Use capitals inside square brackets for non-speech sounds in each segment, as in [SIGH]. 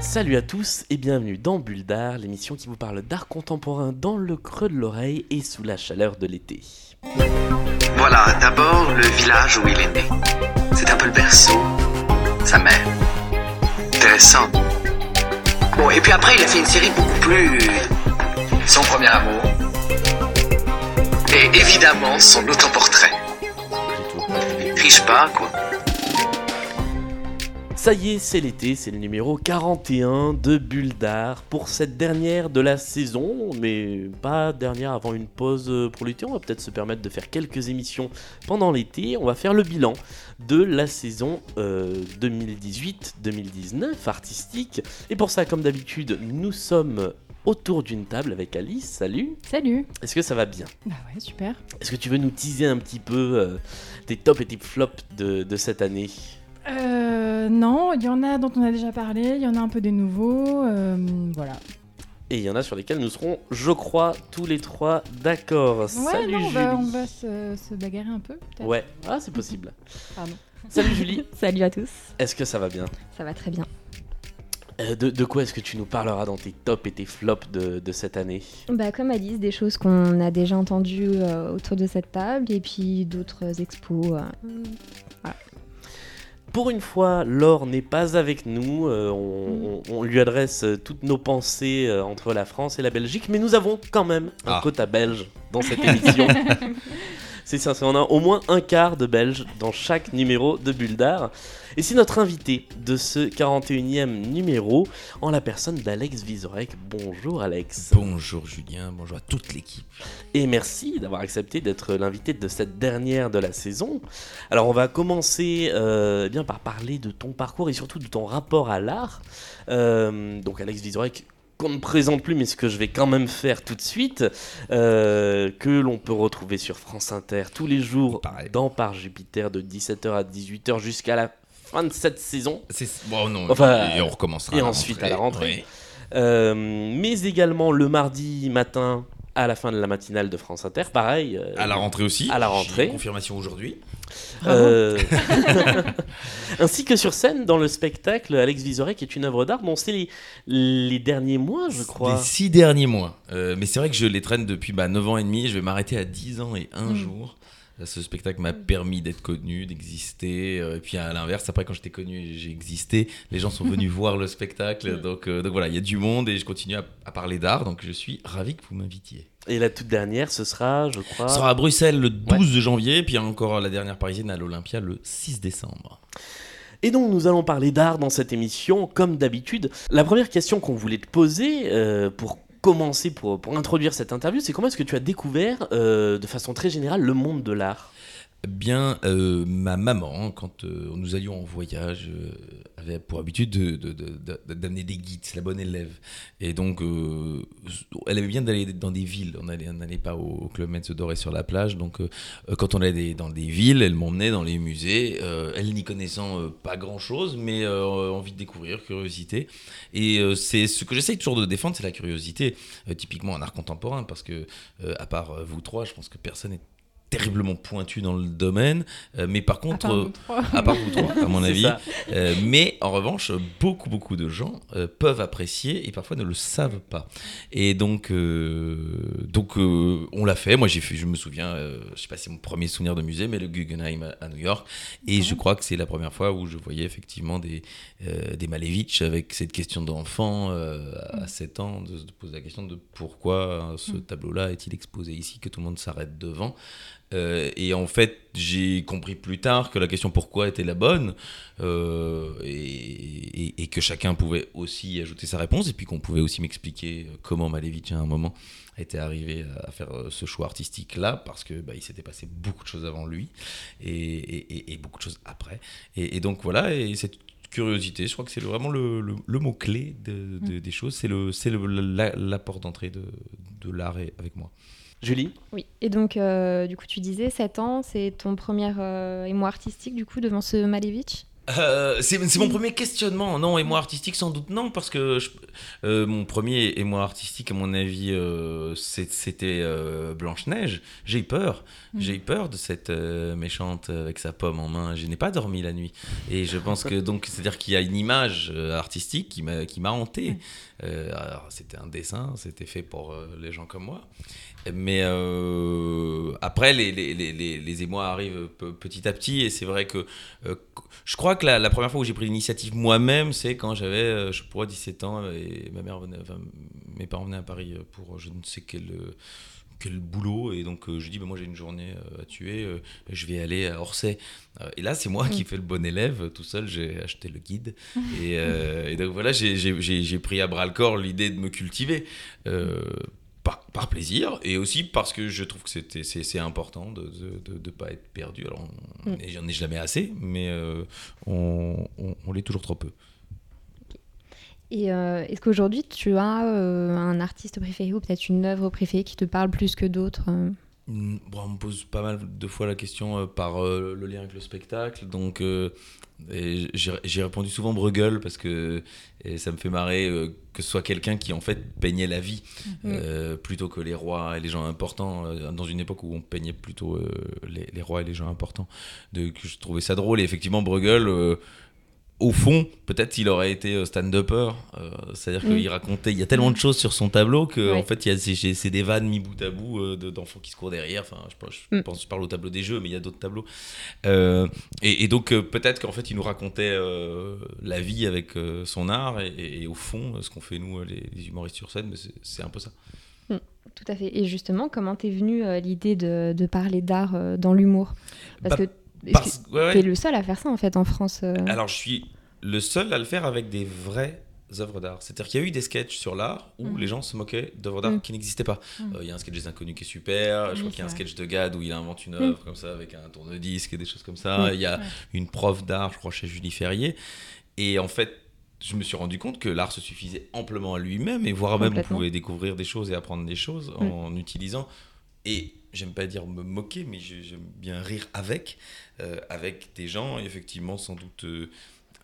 Salut à tous et bienvenue dans Bulle d'Art, l'émission qui vous parle d'art contemporain dans le creux de l'oreille et sous la chaleur de l'été. Voilà, d'abord le village où il est né. C'est un peu le berceau, sa mère. Intéressant. Bon, et puis après, il a fait une série beaucoup plus. Son premier amour. Et évidemment, son autoportrait. Ça y est, c'est l'été, c'est le numéro 41 de Bulle d'Art pour cette dernière de la saison, mais pas dernière avant une pause pour l'été. On va peut-être se permettre de faire quelques émissions pendant l'été. On va faire le bilan de la saison euh, 2018-2019 artistique. Et pour ça, comme d'habitude, nous sommes autour d'une table avec Alice. Salut Salut Est-ce que ça va bien? Bah ouais, super. Est-ce que tu veux nous teaser un petit peu euh, tes tops et tes flops de, de cette année? Euh, non, il y en a dont on a déjà parlé, il y en a un peu des nouveaux, euh, voilà. Et il y en a sur lesquels nous serons, je crois, tous les trois d'accord. Ouais, Salut non, on Julie. va, on va se, se bagarrer un peu, peut-être. Ouais, ah, c'est possible. [LAUGHS] Pardon. Salut Julie, [LAUGHS] Salut à tous, est-ce que ça va bien? Ça va très bien. Euh, de, de quoi est-ce que tu nous parleras dans tes tops et tes flops de, de cette année? Bah, comme Alice, des choses qu'on a déjà entendues euh, autour de cette table et puis d'autres expos. euh. Pour une fois, Laure n'est pas avec nous. euh, on, on- on lui adresse toutes nos pensées euh, entre la France et la Belgique, mais nous avons quand même un Ah. quota belge dans cette [LAUGHS] émission. c'est ça, on a au moins un quart de belge dans chaque numéro de Bulle d'Art. Et c'est notre invité de ce 41e numéro, en la personne d'Alex Vizorek. Bonjour Alex. Bonjour Julien, bonjour à toute l'équipe. Et merci d'avoir accepté d'être l'invité de cette dernière de la saison. Alors on va commencer euh, eh bien par parler de ton parcours et surtout de ton rapport à l'art. Euh, donc Alex Vizorek qu'on ne présente plus mais ce que je vais quand même faire tout de suite, euh, que l'on peut retrouver sur France Inter tous les jours Pareil. dans Par Jupiter de 17h à 18h jusqu'à la fin de cette saison. C'est bon non. Enfin, et on recommencera. et à ensuite à la rentrée. Ouais. Euh, mais également le mardi matin à la fin de la matinale de France Inter, pareil. euh, À la rentrée aussi. À la rentrée. J'ai Confirmation aujourd'hui. Euh, [LAUGHS] ainsi que sur scène dans le spectacle Alex Vizorek est une œuvre d'art dont c'est les, les derniers mois, je crois. Les six derniers mois. Euh, mais c'est vrai que je les traîne depuis bah, 9 ans et demi. Je vais m'arrêter à 10 ans et un Mm. jour. Ce spectacle m'a permis d'être connu, d'exister. euh, Et puis à l'inverse, après quand j'étais connu et j'ai existé, les gens sont venus [LAUGHS] voir le spectacle. Donc, euh, donc voilà, il y a du monde et je continue à, à parler d'art. Donc je suis ravi que vous m'invitiez. Et la toute dernière, ce sera, je crois. Ce sera à Bruxelles le 12 janvier, puis encore la dernière parisienne à l'Olympia le 6 décembre. Et donc nous allons parler d'art dans cette émission, comme d'habitude. La première question qu'on voulait te poser euh, pour commencer, pour, introduire cette interview, c'est comment est-ce que tu as découvert euh, de façon très générale le monde de l'art? Bien, euh, ma maman, quand euh, nous allions en voyage, euh, avait pour habitude de- de- de- de- d'amener des guides, la bonne élève. Et donc, euh, elle avait bien d'aller dans des villes. On allait- on n'allait pas au, au Club Med se dorer sur la plage. Donc, quand on allait dans des villes, elle m'emmenait dans les musées. elle n'y connaissant pas grand-chose, mais envie de découvrir, curiosité. Et c'est ce que j'essaye toujours de défendre, c'est la curiosité. Typiquement en art contemporain, parce que, à part vous trois, je pense que personne n'est terriblement pointu dans le domaine. Euh, mais par contre, euh, à part vous trois, à mon [LAUGHS] avis. Euh, mais en revanche, beaucoup, beaucoup de gens euh, peuvent apprécier et parfois ne le savent pas. Et donc, euh, donc euh, on l'a fait. Moi, j'ai fait, je me souviens, euh, je sais pas si c'est mon premier souvenir de musée, mais le Guggenheim à, à New York. Et je crois que c'est la première fois où je voyais effectivement des, euh, des Malevich avec cette question d'enfant euh, à 7 ans, de se poser la question de pourquoi ce tableau-là est-il exposé ici, que tout le monde s'arrête devant. Euh, et en fait, j'ai compris plus tard que la question pourquoi était la bonne euh, et, et- et que chacun pouvait aussi ajouter sa réponse et puis qu'on pouvait aussi m'expliquer euh, comment Malevich à un moment était arrivé à faire ce choix artistique là parce que bah, il s'était passé beaucoup de choses avant lui et, beaucoup de choses après. Et, donc voilà et cette curiosité je crois que c'est vraiment le, le- le mot clé de, de- des choses c'est le c'est le- la, la porte d'entrée de, de l'art avec moi Julie Oui, et donc euh, du coup tu disais 7 ans, c'est ton premier euh, émoi artistique du coup devant ce Malevich? Euh, c'est mon premier questionnement. Non, et moi artistique, sans doute non, parce que je- euh, mon premier et moi artistique, à mon avis, euh, c'était euh, Blanche-Neige. J'ai eu peur. J'ai eu peur de cette euh, méchante avec sa pomme en main. Je n'ai pas dormi la nuit. Et je pense que donc, c'est-à-dire qu'il y a une image euh, artistique qui m'a hanté. Euh, alors, c'était un dessin, c'était fait pour euh, les gens comme moi. Mais euh, après, les, les, les, les, les émois arrivent pe- petit à petit. Et c'est vrai que euh, je crois que la, la première fois où j'ai pris l'initiative moi-même, c'est quand j'avais, euh, je crois, 17 ans et ma mère venait, enfin, mes parents venaient à Paris pour je ne sais quel, quel boulot. Et donc, euh, je dis, bah, moi, j'ai une journée euh, à tuer, euh, je vais aller à Orsay. Et là, c'est moi qui fais le bon élève. Tout seul, j'ai acheté le guide. Et, et donc, voilà, j'ai pris à bras le corps l'idée de me cultiver. Par, par plaisir et aussi parce que je trouve que c'était c'est important de ne de, de pas être perdu. Alors, on- Mm. et j'en ai jamais assez, mais euh, on, on, on l'est toujours trop peu. Et euh, est-ce qu'aujourd'hui tu as euh, un artiste préféré ou peut-être une œuvre préférée qui te parle plus que d'autres Mm, Bon, on me pose pas mal de fois la question euh, par le lien avec le spectacle. Donc, et j'ai répondu souvent Bruegel parce que et ça me fait marrer euh, que ce soit quelqu'un qui en fait peignait la vie euh, plutôt que les rois et les gens importants. euh, dans une époque où on peignait plutôt les, les rois et les gens importants. De, que je trouvais ça drôle. Et effectivement, Bruegel. Au fond, peut-être il aurait été euh, stand-upper, euh, c'est-à-dire Mm. qu'il racontait, il y a tellement de choses sur son tableau que Ouais. en fait il y a c'est des vannes mis bout à bout euh, de- d'enfants qui se courent derrière. Enfin, je, pense- je Mm. pense, je parle au tableau des jeux, mais il y a d'autres tableaux. Euh, et, et donc peut-être qu'en fait il nous racontait la vie avec son art et, et- et au fond ce qu'on fait nous les, les humoristes sur scène, c'est- un peu ça. Tout à fait. Et justement, comment t'es venue l'idée de, de parler d'art dans l'humour? Parce Bah, que Parce- que ouais, ouais. t'es le seul à faire ça en fait en France. euh. Alors, je suis le seul à le faire avec des vraies œuvres d'art. C'est-à-dire qu'il y a eu des sketchs sur l'art où Mhm. les gens se moquaient d'œuvres d'art Mhm. qui n'existaient pas. Euh, Mhm. Il y a un sketch des inconnus qui est super. je crois qu'il y a un sketch de Gad où il invente une œuvre comme ça avec un tourne-disque et des choses comme ça. Il y a Ouais. une prof d'art, je crois, chez Julie Ferrier. Et en fait, je me suis rendu compte que l'art se suffisait amplement à lui-même et voire même on pouvait découvrir des choses et apprendre des choses en utilisant. Et j'aime pas dire me moquer, mais j'ai- j'aime bien rire avec, euh, avec des gens, effectivement, sans doute euh,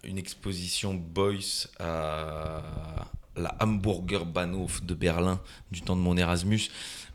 une exposition Boyce à la Hamburger Bahnhof de Berlin du temps de mon Erasmus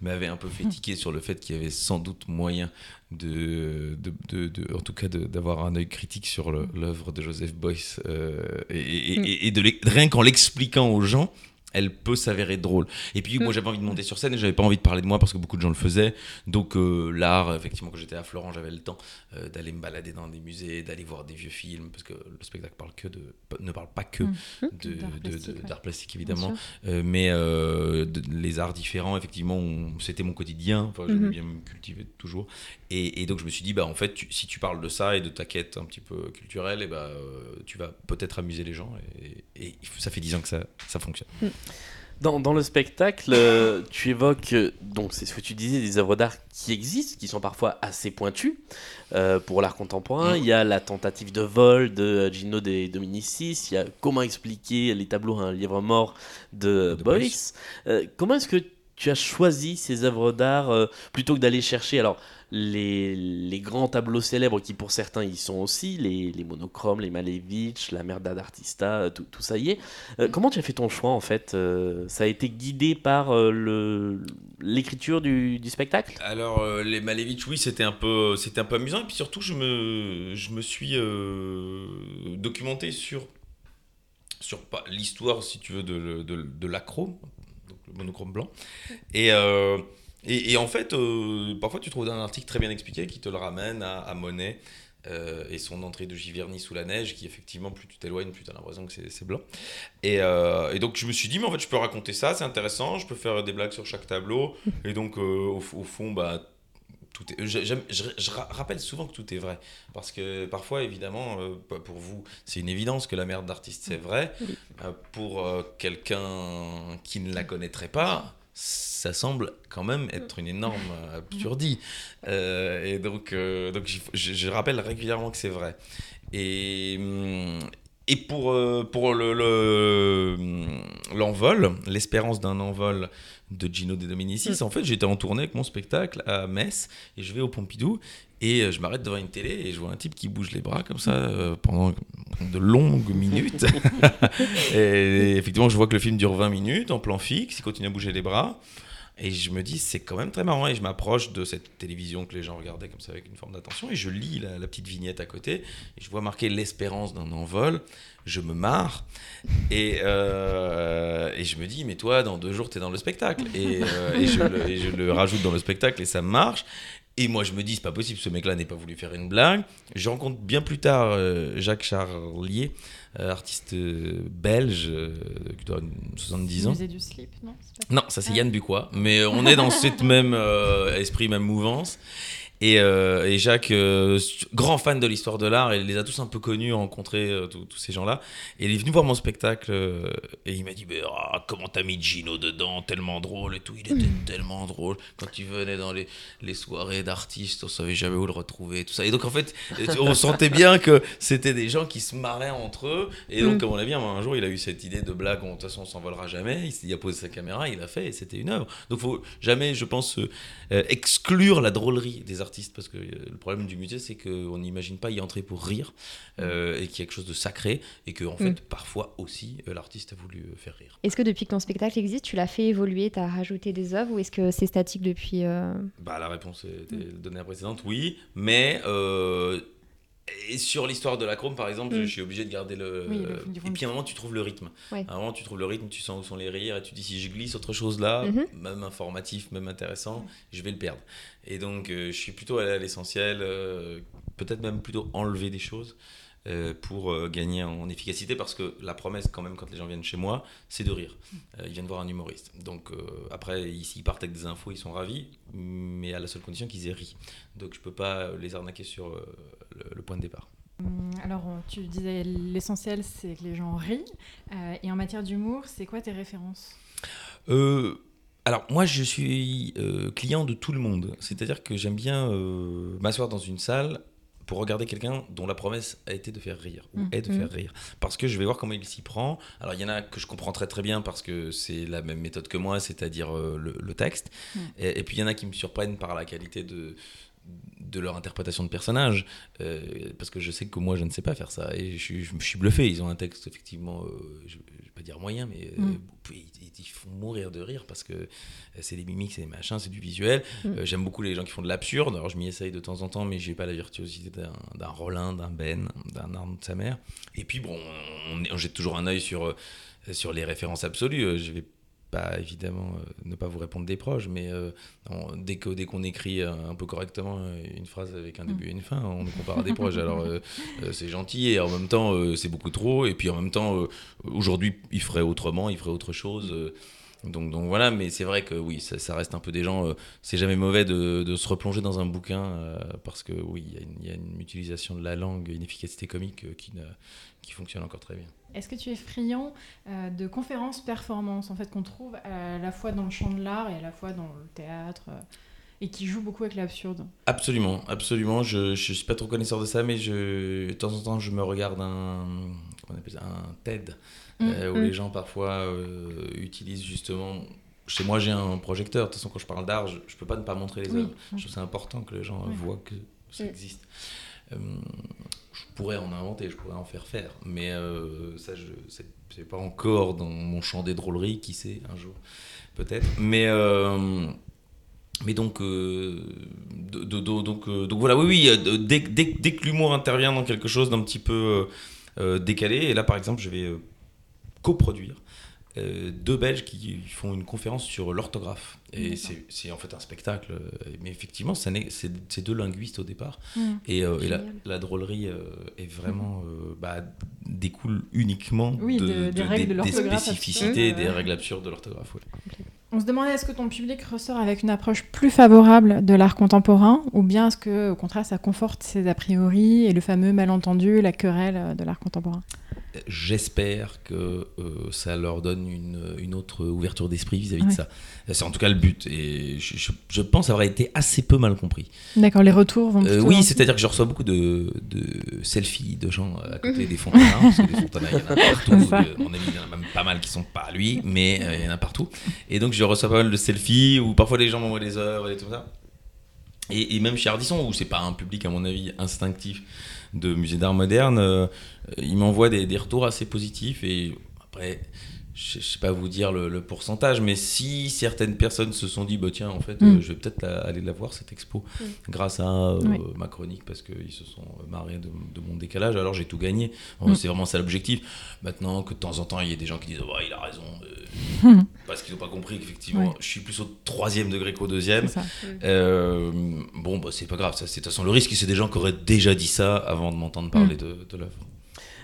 m'avait un peu fait tiquer sur le fait qu'il y avait sans doute moyen de, de, de- de- en tout cas d'avoir un œil critique sur l'œuvre de Joseph Boyce euh, et, et- et- et de rien qu'en l'expliquant aux gens elle peut s'avérer drôle. Et puis, moi, Mm. j'avais envie de monter sur scène et j'avais pas envie de parler de moi parce que beaucoup de gens le faisaient. Donc, euh, l'art, effectivement, quand j'étais à Florent, j'avais le temps euh, d'aller me balader dans des musées, d'aller voir des vieux films parce que le spectacle parle que de, ne parle pas que Mm. de- D'art de- plastique, de- ouais. d'art plastique, Bien évidemment. Euh, mais de- les arts différents, effectivement, on- c'était mon quotidien. Enfin, j'aimais Mhm. bien me cultiver toujours. Et, et donc, je me suis dit, bah, en fait, tu- si tu parles de ça et de ta quête un petit peu culturelle, et bah, euh, tu vas peut-être amuser les gens. Et, et ça fait 10 ans que ça, ça fonctionne. Dans, dans le spectacle, euh, tu évoques, euh, donc c'est ce que tu disais, des œuvres d'art qui existent, qui sont parfois assez pointues euh, pour l'art contemporain. Il y a la tentative de vol de Gino de Dominicis, il y a comment expliquer les tableaux à un livre mort de, De Boyce. Boyce. Euh, comment est-ce que tu as choisi ces œuvres d'art euh, plutôt que d'aller chercher alors les, les grands tableaux célèbres qui pour certains y sont aussi, les, les monochromes, les Malevich, la Merda d'Artista, euh, tout, tout ça y est. Euh, comment tu as fait ton choix en fait Ça a été guidé par le l'écriture du, du spectacle? Alors, les Malevich, oui, c'était un, peu, c'était un peu amusant. Et puis surtout, je me, je me suis documenté sur, sur l'histoire, si tu veux, de, de, de l'acrome, donc monochrome blanc. Et, euh, et, et en fait, euh, parfois, tu trouves un article très bien expliqué qui te le ramène à, Monet. euh, et son entrée de Giverny sous la neige, qui effectivement, plus tu t'éloignes, plus tu as l'impression que c'est blanc. Et, et donc, je me suis dit, mais en fait, je peux raconter ça, c'est intéressant, je peux faire des blagues sur chaque tableau. Et donc, au, au fond, bah, tout est, je, rappelle souvent que tout est vrai. Parce que parfois, évidemment, euh, bah, pour vous, c'est une évidence que la merde d'artiste, c'est vrai. Oui. Euh, pour euh, quelqu'un qui ne la connaîtrait pas, ça semble quand même être une énorme absurdie. Et donc, donc je, rappelle régulièrement que c'est vrai. Et, hum, et pour, pour le, le- l'envol, l'espérance d'un envol de Gino De Dominicis. En fait, j'étais en tournée avec mon spectacle à Metz et je vais au Pompidou et euh, je m'arrête devant une télé et je vois un type qui bouge les bras comme ça euh, pendant de longues minutes. [LAUGHS] et effectivement, je vois que le film dure 20 minutes en plan fixe, il continue à bouger les bras. Et je me dis, c'est quand même très marrant. Et je m'approche de cette télévision que les gens regardaient comme ça avec une forme d'attention. Et je lis la, la petite vignette à côté. Et je vois marqué l'espérance d'un envol. Je me marre. Et, euh, et je me dis, mais toi, dans deux jours, tu es dans le spectacle. Et, euh, et je le, et je le rajoute dans le spectacle et ça marche. Et moi, je me dis, c'est pas possible, ce mec-là n'est pas voulu faire une blague. Je rencontre bien plus tard euh, Jacques Charlier, artiste belge, qui doit avoir une 70 ans. Musée du slip, non pas Non, ça c'est Ah. Yann Bucois, mais on est dans cette même esprit, même mouvance. Et, euh, et Jacques, euh, grand fan de l'histoire de l'art, il les a tous un peu connus, rencontré euh, tous ces gens-là. Et il est venu voir mon spectacle euh, et il m'a dit ah, Comment t'as mis Gino dedans Tellement drôle et tout. Il était tellement drôle. Quand il venait dans les, les soirées d'artistes, on savait jamais où le retrouver. Tout ça. Et donc en fait, on sentait bien que c'était des gens qui se marraient entre eux. Et donc, Mm. comme on l'a vu, un jour, il a eu cette idée de blague de toute façon, on s'envolera jamais. Il, a posé sa caméra, il a fait et c'était une œuvre. Donc, faut jamais, je pense, exclure la drôlerie des artistes parce que euh, le problème du musée, c'est qu'on n'imagine pas y entrer pour rire euh, et qu'il y a quelque chose de sacré et que, en fait, Mm. parfois aussi, euh, l'artiste a voulu faire rire. Est-ce que depuis que ton spectacle existe, tu l'as fait évoluer, tu as rajouté des œuvres ou est-ce que c'est statique depuis euh, Bah, la réponse était donnée à la précédente, oui, mais. Et sur l'histoire de la chrome, par exemple, Mm. je suis obligé de garder le. Oui, le et puis à un moment, tu trouves le rythme. Ouais. À un moment, tu trouves le rythme, tu sens où sont les rires, et tu dis si je glisse autre chose là, Mhm. même informatif, même intéressant, je vais le perdre. Et donc, euh, je suis plutôt allé à l'essentiel, euh, peut-être même plutôt enlever des choses. Euh, pour euh, gagner en efficacité parce que la promesse quand même quand les gens viennent chez moi c'est de rire. Euh, ils viennent voir un humoriste. Donc après ils- s'ils partent avec des infos ils sont ravis mais à la seule condition qu'ils aient ri. Donc je peux pas les arnaquer sur le, point de départ. Hum, Alors, tu disais l'essentiel, c'est que les gens rient. Euh, et en matière d'humour, c'est quoi tes références? Euh, alors moi je suis euh, client de tout le monde, c'est-à-dire que j'aime bien m'asseoir dans une salle pour regarder quelqu'un dont la promesse a été de faire rire ou Mm. est de Mm. faire rire parce que je vais voir comment il s'y prend. Alors il y en a que je comprends très très bien parce que c'est la même méthode que moi, c'est-à-dire euh, le, le texte. Mm. Et, et puis il y en a qui me surprennent par la qualité de de leur interprétation de personnage euh, parce que je sais que moi je ne sais pas faire ça et je, je me suis bluffé ils ont un texte effectivement euh, je, pas dire moyen mais euh, Mm. ils, ils- ils font mourir de rire parce que euh, c'est des mimiques c'est des machins c'est du visuel Mm. Euh, j'aime beaucoup les gens qui font de l'absurde alors je m'y essaye de temps en temps mais j'ai pas la virtuosité d'un d'un Rollin d'un Ben d'un Arme de sa mère et puis bon on, on jette toujours un œil sur sur les références absolues je vais pas évidemment euh, ne pas vous répondre des proches, mais euh, on- dès que dès qu'on écrit euh, un peu correctement une phrase avec un début et une fin, on nous compare à des proches. [LAUGHS] Alors euh, c'est gentil et en même temps c'est beaucoup trop. Et puis en même temps, aujourd'hui il ferait autrement, il ferait autre chose. donc, donc voilà, mais c'est vrai que oui, ça, ça reste un peu des gens. c'est jamais mauvais de, de se replonger dans un bouquin parce que oui, il y a une- il y, a une utilisation de la langue, une efficacité comique qui, qui fonctionne encore très bien. Est-ce que tu es friand euh, de conférences performances en fait qu'on trouve à la fois dans le champ de l'art et à la fois dans le théâtre euh, et qui jouent beaucoup avec l'absurde? Absolument, absolument. Je, je suis pas trop connaisseur de ça, mais je, de temps en temps, je me regarde un, comment on appelle ça, un TED, euh, où Mm. les gens parfois utilisent justement. Chez moi, j'ai un projecteur. De toute façon, quand je parle d'art, je, je peux pas ne pas montrer les Oui. œuvres. Je trouve que c'est important que les gens Oui. voient que ça Mm. existe. Euh, je pourrais en inventer, je pourrais en faire faire, mais euh, ça, je c'est pas encore dans mon champ des drôleries. Qui sait, un jour, peut-être. Mais euh, mais donc, euh, donc, donc voilà, oui, oui, dès, dès- dès que l'humour intervient dans quelque chose d'un petit peu décalé, et là par exemple, je vais coproduire euh, deux Belges qui font une conférence sur l'orthographe. Et c'est en fait un spectacle, euh, mais effectivement, c'est deux linguistes au départ. Mm. Et, euh, et la, drôlerie euh, est vraiment bah, découle uniquement Oui, de, de- des règles de des, spécificités, des règles absurdes de l'orthographe. ouais. On se demandait est-ce que ton public ressort avec une approche plus favorable de l'art contemporain ou bien est-ce que au contraire ça conforte ses a priori et le fameux malentendu, la querelle de l'art contemporain? J'espère que euh, ça leur donne une, une autre ouverture d'esprit vis-à-vis de ça. C'est en tout cas le but. Et je, je- je pense avoir été assez peu mal compris. D'accord, les retours vont Euh, oui, c'est-à-dire que je reçois beaucoup de, de selfies de gens à côté des fontanas, parce que des fontanas, il y en a [LAUGHS] partout. Euh, mon ami, il y en a même pas mal qui sont pas à lui, mais euh, il y en a partout. Et donc, je reçois pas mal de selfies, ou parfois les gens m'envoient des œuvres et tout ça. Et, et même chez Ardisson, où c'est pas un public, à mon avis, instinctif de musée d'art moderne, euh, ils m'envoient des, des retours assez positifs. Et après, je, sais pas vous dire le, le pourcentage, mais si certaines personnes se sont dit, bah tiens, en fait, Mm. euh, je vais peut-être aller la voir cette expo, grâce à euh, Oui. ma chronique, parce qu'ils se sont marrés de, de mon décalage, alors j'ai tout gagné. Mm. C'est vraiment ça l'objectif. Maintenant, que de temps en temps, il y ait des gens qui disent, oh, il a raison, [LAUGHS] euh, Mm. parce qu'ils n'ont pas compris qu'effectivement, je suis plus au troisième degré qu'au deuxième. Euh, bon, bah, c'est pas grave, ça, c'est de toute façon le risque, c'est des gens qui auraient déjà dit ça avant de m'entendre parler Mm. de, de l'œuvre.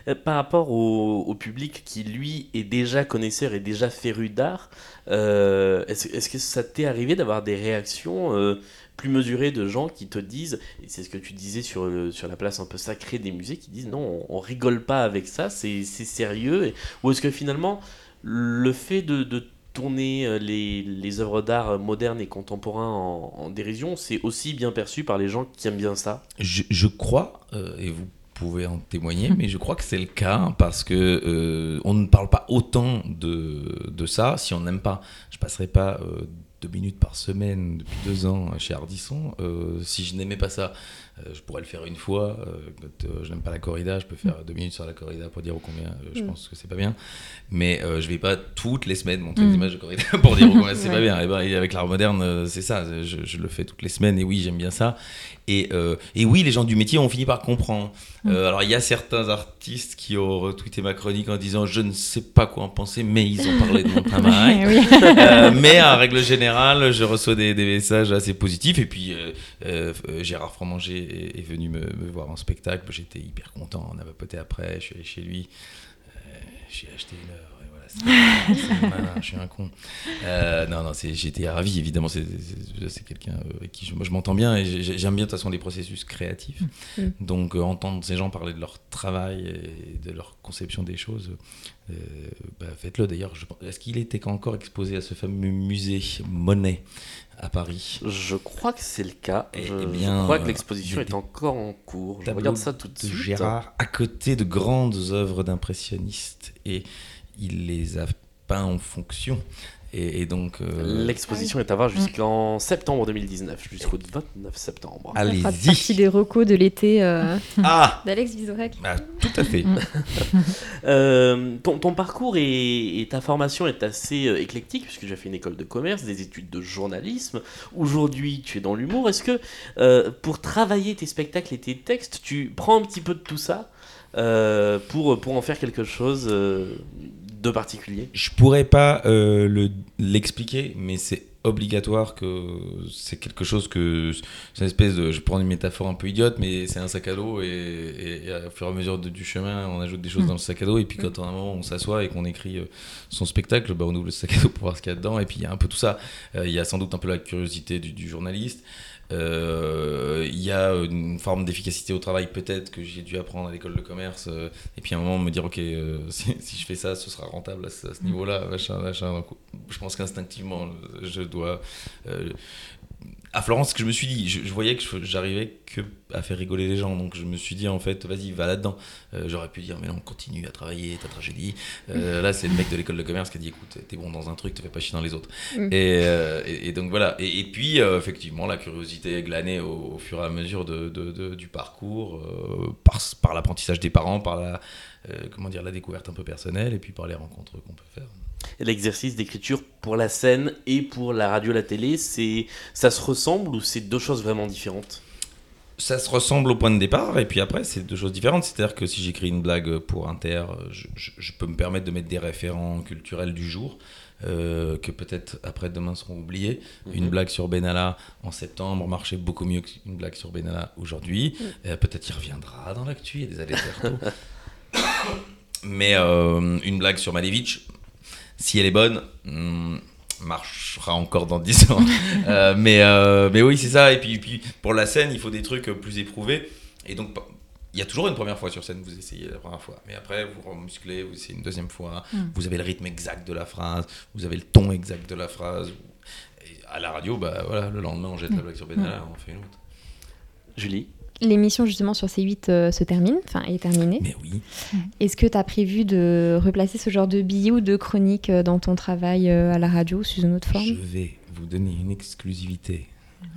Euh, Par rapport au, public qui, lui, est déjà connaisseur et déjà féru d'art, euh, est-ce que ça t'est arrivé d'avoir des réactions euh, plus mesurées de gens qui te disent, et c'est ce que tu disais sur, sur la place un peu sacrée des musées, qui disent non, on, rigole pas avec ça, c'est sérieux, ou est-ce que finalement, le fait de, tourner les, les œuvres d'art modernes et contemporains en, dérision, c'est aussi bien perçu par les gens qui aiment bien ça? Je, crois, et vous pouvez en témoigner, mais je crois que c'est le cas parce que euh, on ne parle pas autant de, ça si on n'aime pas. Je passerai pas euh, deux minutes par semaine depuis deux ans chez Ardisson. Euh, si je n'aimais pas ça, je pourrais le faire une fois. Euh, quand euh, je n'aime pas la corrida, je peux faire deux minutes sur la corrida pour dire au combien euh, je Mm. pense que c'est pas bien. Mais euh, je vais pas toutes les semaines montrer Mm. des images de corrida [LAUGHS] pour dire au combien c'est pas bien. Et, ben, avec l'art moderne, euh, c'est ça. Je, je le fais toutes les semaines et oui, j'aime bien ça. Et, euh, et oui, les gens du métier ont fini par comprendre. Mm. Euh, alors, il y a certains artistes qui ont retweeté ma chronique en disant Je ne sais pas quoi en penser, mais ils ont parlé de mon travail. [LAUGHS] Euh, mais en règle générale, je reçois des, des messages assez positifs. Et puis, euh, euh, euh, Gérard Fromanger est, est venu me, me voir en spectacle. J'étais hyper content. On a papoté après. Je suis allé chez lui. Euh, J'ai acheté une œuvre. voilà, [LAUGHS] malin, je suis un con. Euh, non, non, j'étais ravi. Évidemment, c'est- quelqu'un euh, avec qui je, m'entends bien. Et j'ai- j'aime bien de toute façon les processus créatifs. Mm. Donc, euh, entendre ces gens parler de leur travail et de leur conception des choses, euh, bah, faites-le d'ailleurs. Est-ce qu'il était encore exposé à ce fameux musée Monet? À Paris Je crois que c'est le cas. Eh je, bien, je crois que l'exposition est encore en cours. Je regarde ça tout de, de suite. Gérard à côté de grandes œuvres d'impressionnistes et il les a peints en fonction. Et, et donc, euh, L'exposition est à voir jusqu'en septembre 2019, jusqu'au 29 septembre. Fera partie allez-y. des recos de l'été euh, [LAUGHS] Ah, d'Alex Vizorek. bah, tout à fait. [LAUGHS] Euh, ton, ton parcours et, et ta formation est assez euh, éclectique, puisque tu as fait une école de commerce, des études de journalisme. Aujourd'hui, tu es dans l'humour. Est-ce que euh, pour travailler tes spectacles et tes textes, tu prends un petit peu de tout ça euh, pour, pour en faire quelque chose euh, de particulier? Je pourrais pas euh, le- l'expliquer, mais c'est obligatoire que c'est quelque chose que c'est une espèce de je prends une métaphore un peu idiote mais c'est un sac à dos et, et- et au fur et à mesure de- du chemin on ajoute des choses Mm. dans le sac à dos et puis quand à un moment on s'assoit et qu'on écrit euh, son spectacle bah, on ouvre le sac à dos pour voir ce qu'il y a dedans et puis il y a un peu tout ça. Euh, il y a sans doute un peu la curiosité du, du journaliste Euh, il y a une forme d'efficacité au travail peut-être que j'ai dû apprendre à l'école de commerce euh, et puis à un moment me dire ok euh, [LAUGHS] si, si je fais ça ce sera rentable à ce, ce niveau-là machin machin. Donc, je pense qu'instinctivement je dois à Florence, ce que je me suis dit, je, je voyais que j'arrivais que à faire rigoler les gens, donc je me suis dit en fait, vas-y, va là-dedans. Euh, J'aurais pu dire, mais non, continue à travailler ta tragédie. Euh, là, c'est le mec de l'école de commerce qui a dit, écoute, t'es bon dans un truc, te fais pas chier dans les autres. Mm. Et, euh, et, et donc voilà. Et, et puis, effectivement, la curiosité est glanée au, au fur et à mesure de, de- de- du parcours, par, par l'apprentissage des parents, par la, comment dire, la découverte un peu personnelle, et puis par les rencontres qu'on peut faire. L'exercice d'écriture pour la scène et pour la radio, la télé, c'est ça se ressemble ou c'est deux choses vraiment différentes? Ça se ressemble au point de départ, et puis après, c'est deux choses différentes. C'est-à-dire que si j'écris une blague pour Inter, je, je- je peux me permettre de mettre des référents culturels du jour, euh, que peut-être après-demain seront oubliés. Une Mhm. blague sur Benalla en septembre marchait beaucoup mieux qu'une blague sur Benalla aujourd'hui. Euh, peut-être il reviendra dans l'actu, il y a des allers-retours. [COUGHS] Mais euh, une blague sur Malevich, si elle est bonne, hmm, marchera encore dans 10 ans. [LAUGHS] Euh, mais, euh, mais oui, c'est ça. Et puis, puis pour la scène, il faut des trucs plus éprouvés. Et donc, il y a toujours une première fois sur scène, vous essayez la première fois, mais après vous remusclez, vous essayez une deuxième fois, Mm. vous avez le rythme exact de la phrase, vous avez le ton exact de la phrase. Et à la radio, bah voilà, le lendemain on jette la blague sur Benalla, on fait une autre. Julie? L'émission justement sur C8 euh, se termine, enfin est terminée. Mais oui. Est-ce que tu as prévu de replacer ce genre de billets ou de chroniques euh, dans ton travail euh, à la radio sous une autre forme? Je vais vous donner une exclusivité.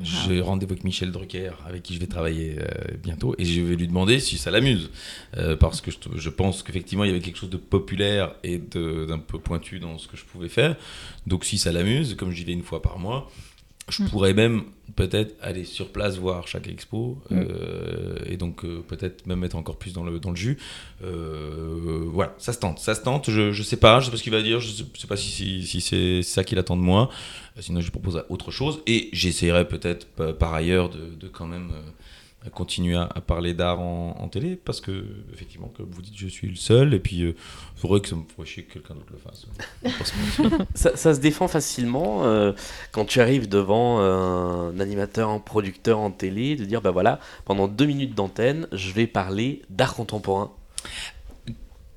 J'ai rendez-vous avec Michel Drucker, avec qui je vais travailler euh, bientôt, et je vais lui demander si ça l'amuse. Euh, parce que je, je pense qu'effectivement, il y avait quelque chose de populaire et de- d'un peu pointu dans ce que je pouvais faire. Donc, si ça l'amuse, comme j'y vais une fois par mois, je Mm. pourrais même peut-être aller sur place voir chaque expo, euh, et donc euh, peut-être même être encore plus dans le, dans le jus. Euh, voilà, ça se tente, ça se tente. Je, je sais pas, je sais pas ce qu'il va dire, je sais, je sais pas si, si, si c'est ça qu'il attend de moi. Euh, Sinon, je lui propose autre chose. Et j'essaierai peut-être pa- par ailleurs de, de quand même euh, continuer à, à parler d'art en, en télé. Parce que, effectivement, comme vous dites, je suis le seul. Et puis, il faudrait que ça me chier que quelqu'un d'autre le fasse. [LAUGHS] Ça, ça se défend facilement euh, quand tu arrives devant un animateur, un producteur en télé, de dire bah voilà, pendant deux minutes d'antenne, je vais parler d'art contemporain.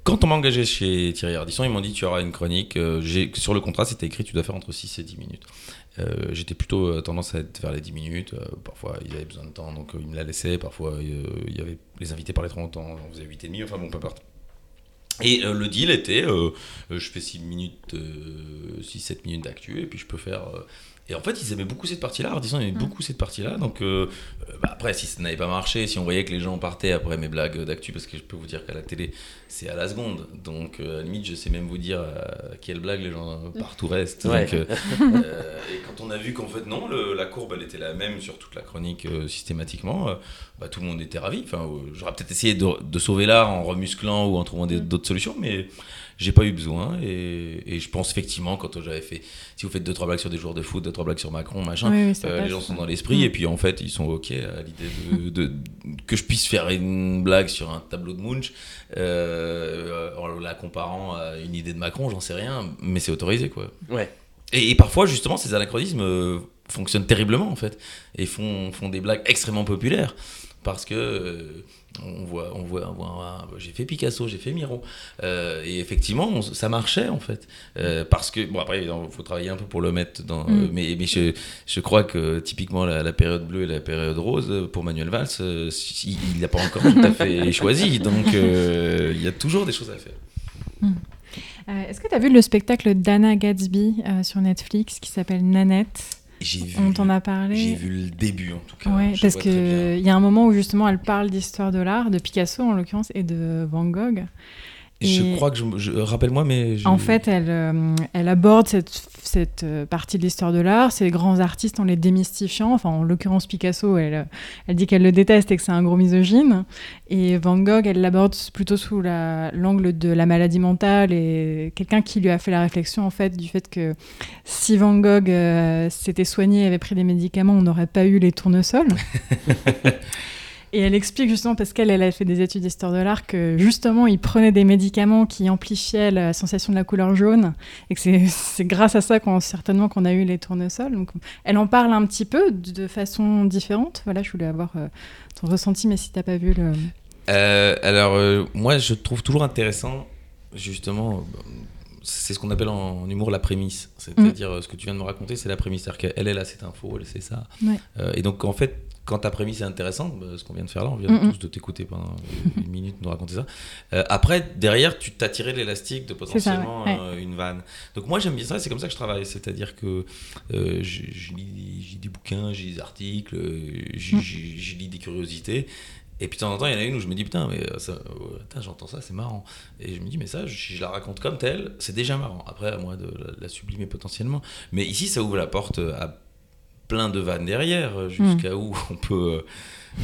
Quand on m'a engagé chez Thierry Ardisson, ils m'ont dit tu auras une chronique. euh, sur le contrat, c'était écrit tu dois faire entre 6 et 10 minutes. Euh, J'étais plutôt euh, tendance à être vers les 10 minutes. euh, parfois, ils avaient besoin de temps, donc euh, ils me la laissaient. Parfois, euh, il y avait les invités parlaient trop longtemps, on faisait 8 et demi. Enfin bon, peu importe. Et le deal était je fais 6 minutes, 6-7 minutes d'actu, et puis je peux faire. Et en fait, ils aimaient beaucoup cette partie-là. Ardisson aimait beaucoup cette partie-là. Donc, euh, euh, bah, après, si ça n'avait pas marché, si on voyait que les gens partaient après mes blagues d'actu, parce que je peux vous dire qu'à la télé, c'est à la seconde. Donc, euh, à la limite, je sais même vous dire à quelle blague les gens partout restent. Ouais. Donc, [LAUGHS] euh, et quand on a vu qu'en fait, non, le- la courbe, elle était la même sur toute la chronique euh, systématiquement, euh, bah, tout le monde était ravi. Enfin, euh, j'aurais peut-être essayé de, de sauver l'art en remusclant ou en trouvant des- d'autres solutions, mais j'ai pas eu besoin. Et, et je pense effectivement, quand j'avais fait, si vous faites deux trois blagues sur des joueurs de foot, deux trois blagues sur Macron, machin, Oui, oui, ça euh, les gens sont dans l'esprit Mm. et puis en fait ils sont ok à l'idée de, de- que je puisse faire une blague sur un tableau de Munch euh, en la comparant à une idée de Macron, j'en sais rien, mais c'est autorisé quoi. Ouais. Et, et parfois justement ces anachronismes euh, fonctionnent terriblement en fait et font, font des blagues extrêmement populaires parce que euh, on voit, on voit, j'ai fait Picasso, j'ai fait Miro, euh, et effectivement, on- ça marchait en fait, Euh, parce que bon après, il faut travailler un peu pour le mettre dans, Mm. euh, mais, mais je, je crois que typiquement la, la période bleue et la période rose pour Manuel Valls, euh, il n'a pas encore tout à fait [LAUGHS] choisi, donc il y a toujours des choses à faire. Euh, Est-ce que tu as vu le spectacle d'Anna Gatsby sur Netflix qui s'appelle Nanette? Vu, On t'en a parlé j'ai vu le début en tout cas. Ouais, parce qu'il y a un moment où justement elle parle d'histoire de l'art, de Picasso en l'occurrence, et de Van Gogh. Je crois que je, je- rappelle-moi, mais je- En fait, elle, euh, elle aborde cette, cette euh, partie de l'histoire de l'art, ces grands artistes en les démystifiant. Enfin, en l'occurrence, Picasso, elle, euh, elle dit qu'elle le déteste et que c'est un gros misogyne. Et Van Gogh, elle l'aborde plutôt sous la- l'angle de la maladie mentale et quelqu'un qui lui a fait la réflexion, en fait, du fait que si Van Gogh euh, s'était soigné et avait pris des médicaments, on n'aurait pas eu les tournesols. [LAUGHS] Et elle explique justement, parce qu'elle elle a fait des études d'histoire de l'art, que justement, il prenait des médicaments qui amplifiaient la sensation de la couleur jaune, et que c'est- [LAUGHS] grâce à ça qu'on certainement qu'on a eu les tournesols. Donc, elle en parle un petit peu de, façon différente. Voilà, je voulais avoir euh, ton ressenti, mais si t'as pas vu le... Euh, alors, euh, moi, je trouve toujours intéressant, justement, c'est ce qu'on appelle en, humour la prémisse. C'est-à-dire, euh, ce que tu viens de me raconter, c'est la prémisse. C'est-à-dire qu'elle est là, cette info, elle sait ça. Ouais. Euh, et donc, en fait, quand ta prémisse est intéressante, bah, ce qu'on vient de faire là, on vient Mm, tous de t'écouter pendant une [LAUGHS] minute, nous raconter ça. Euh, après, derrière, tu t'as tiré l'élastique de ça, potentiellement ouais. euh, une vanne. Donc, moi, j'aime bien ça, c'est comme ça que je travaille. C'est-à-dire que euh, je, je lis, je lis des bouquins, je lis des articles, euh, je, Mm. je- je lis des curiosités. Et puis de temps en temps, il y en a une où je me dis, putain, mais ça, j'entends ça, c'est marrant. Et je me dis, mais ça, si je la raconte comme telle, c'est déjà marrant. Après, à moi de la, la sublimer potentiellement. Mais ici, ça ouvre la porte à plein de vannes derrière, euh, jusqu'à où on peut euh,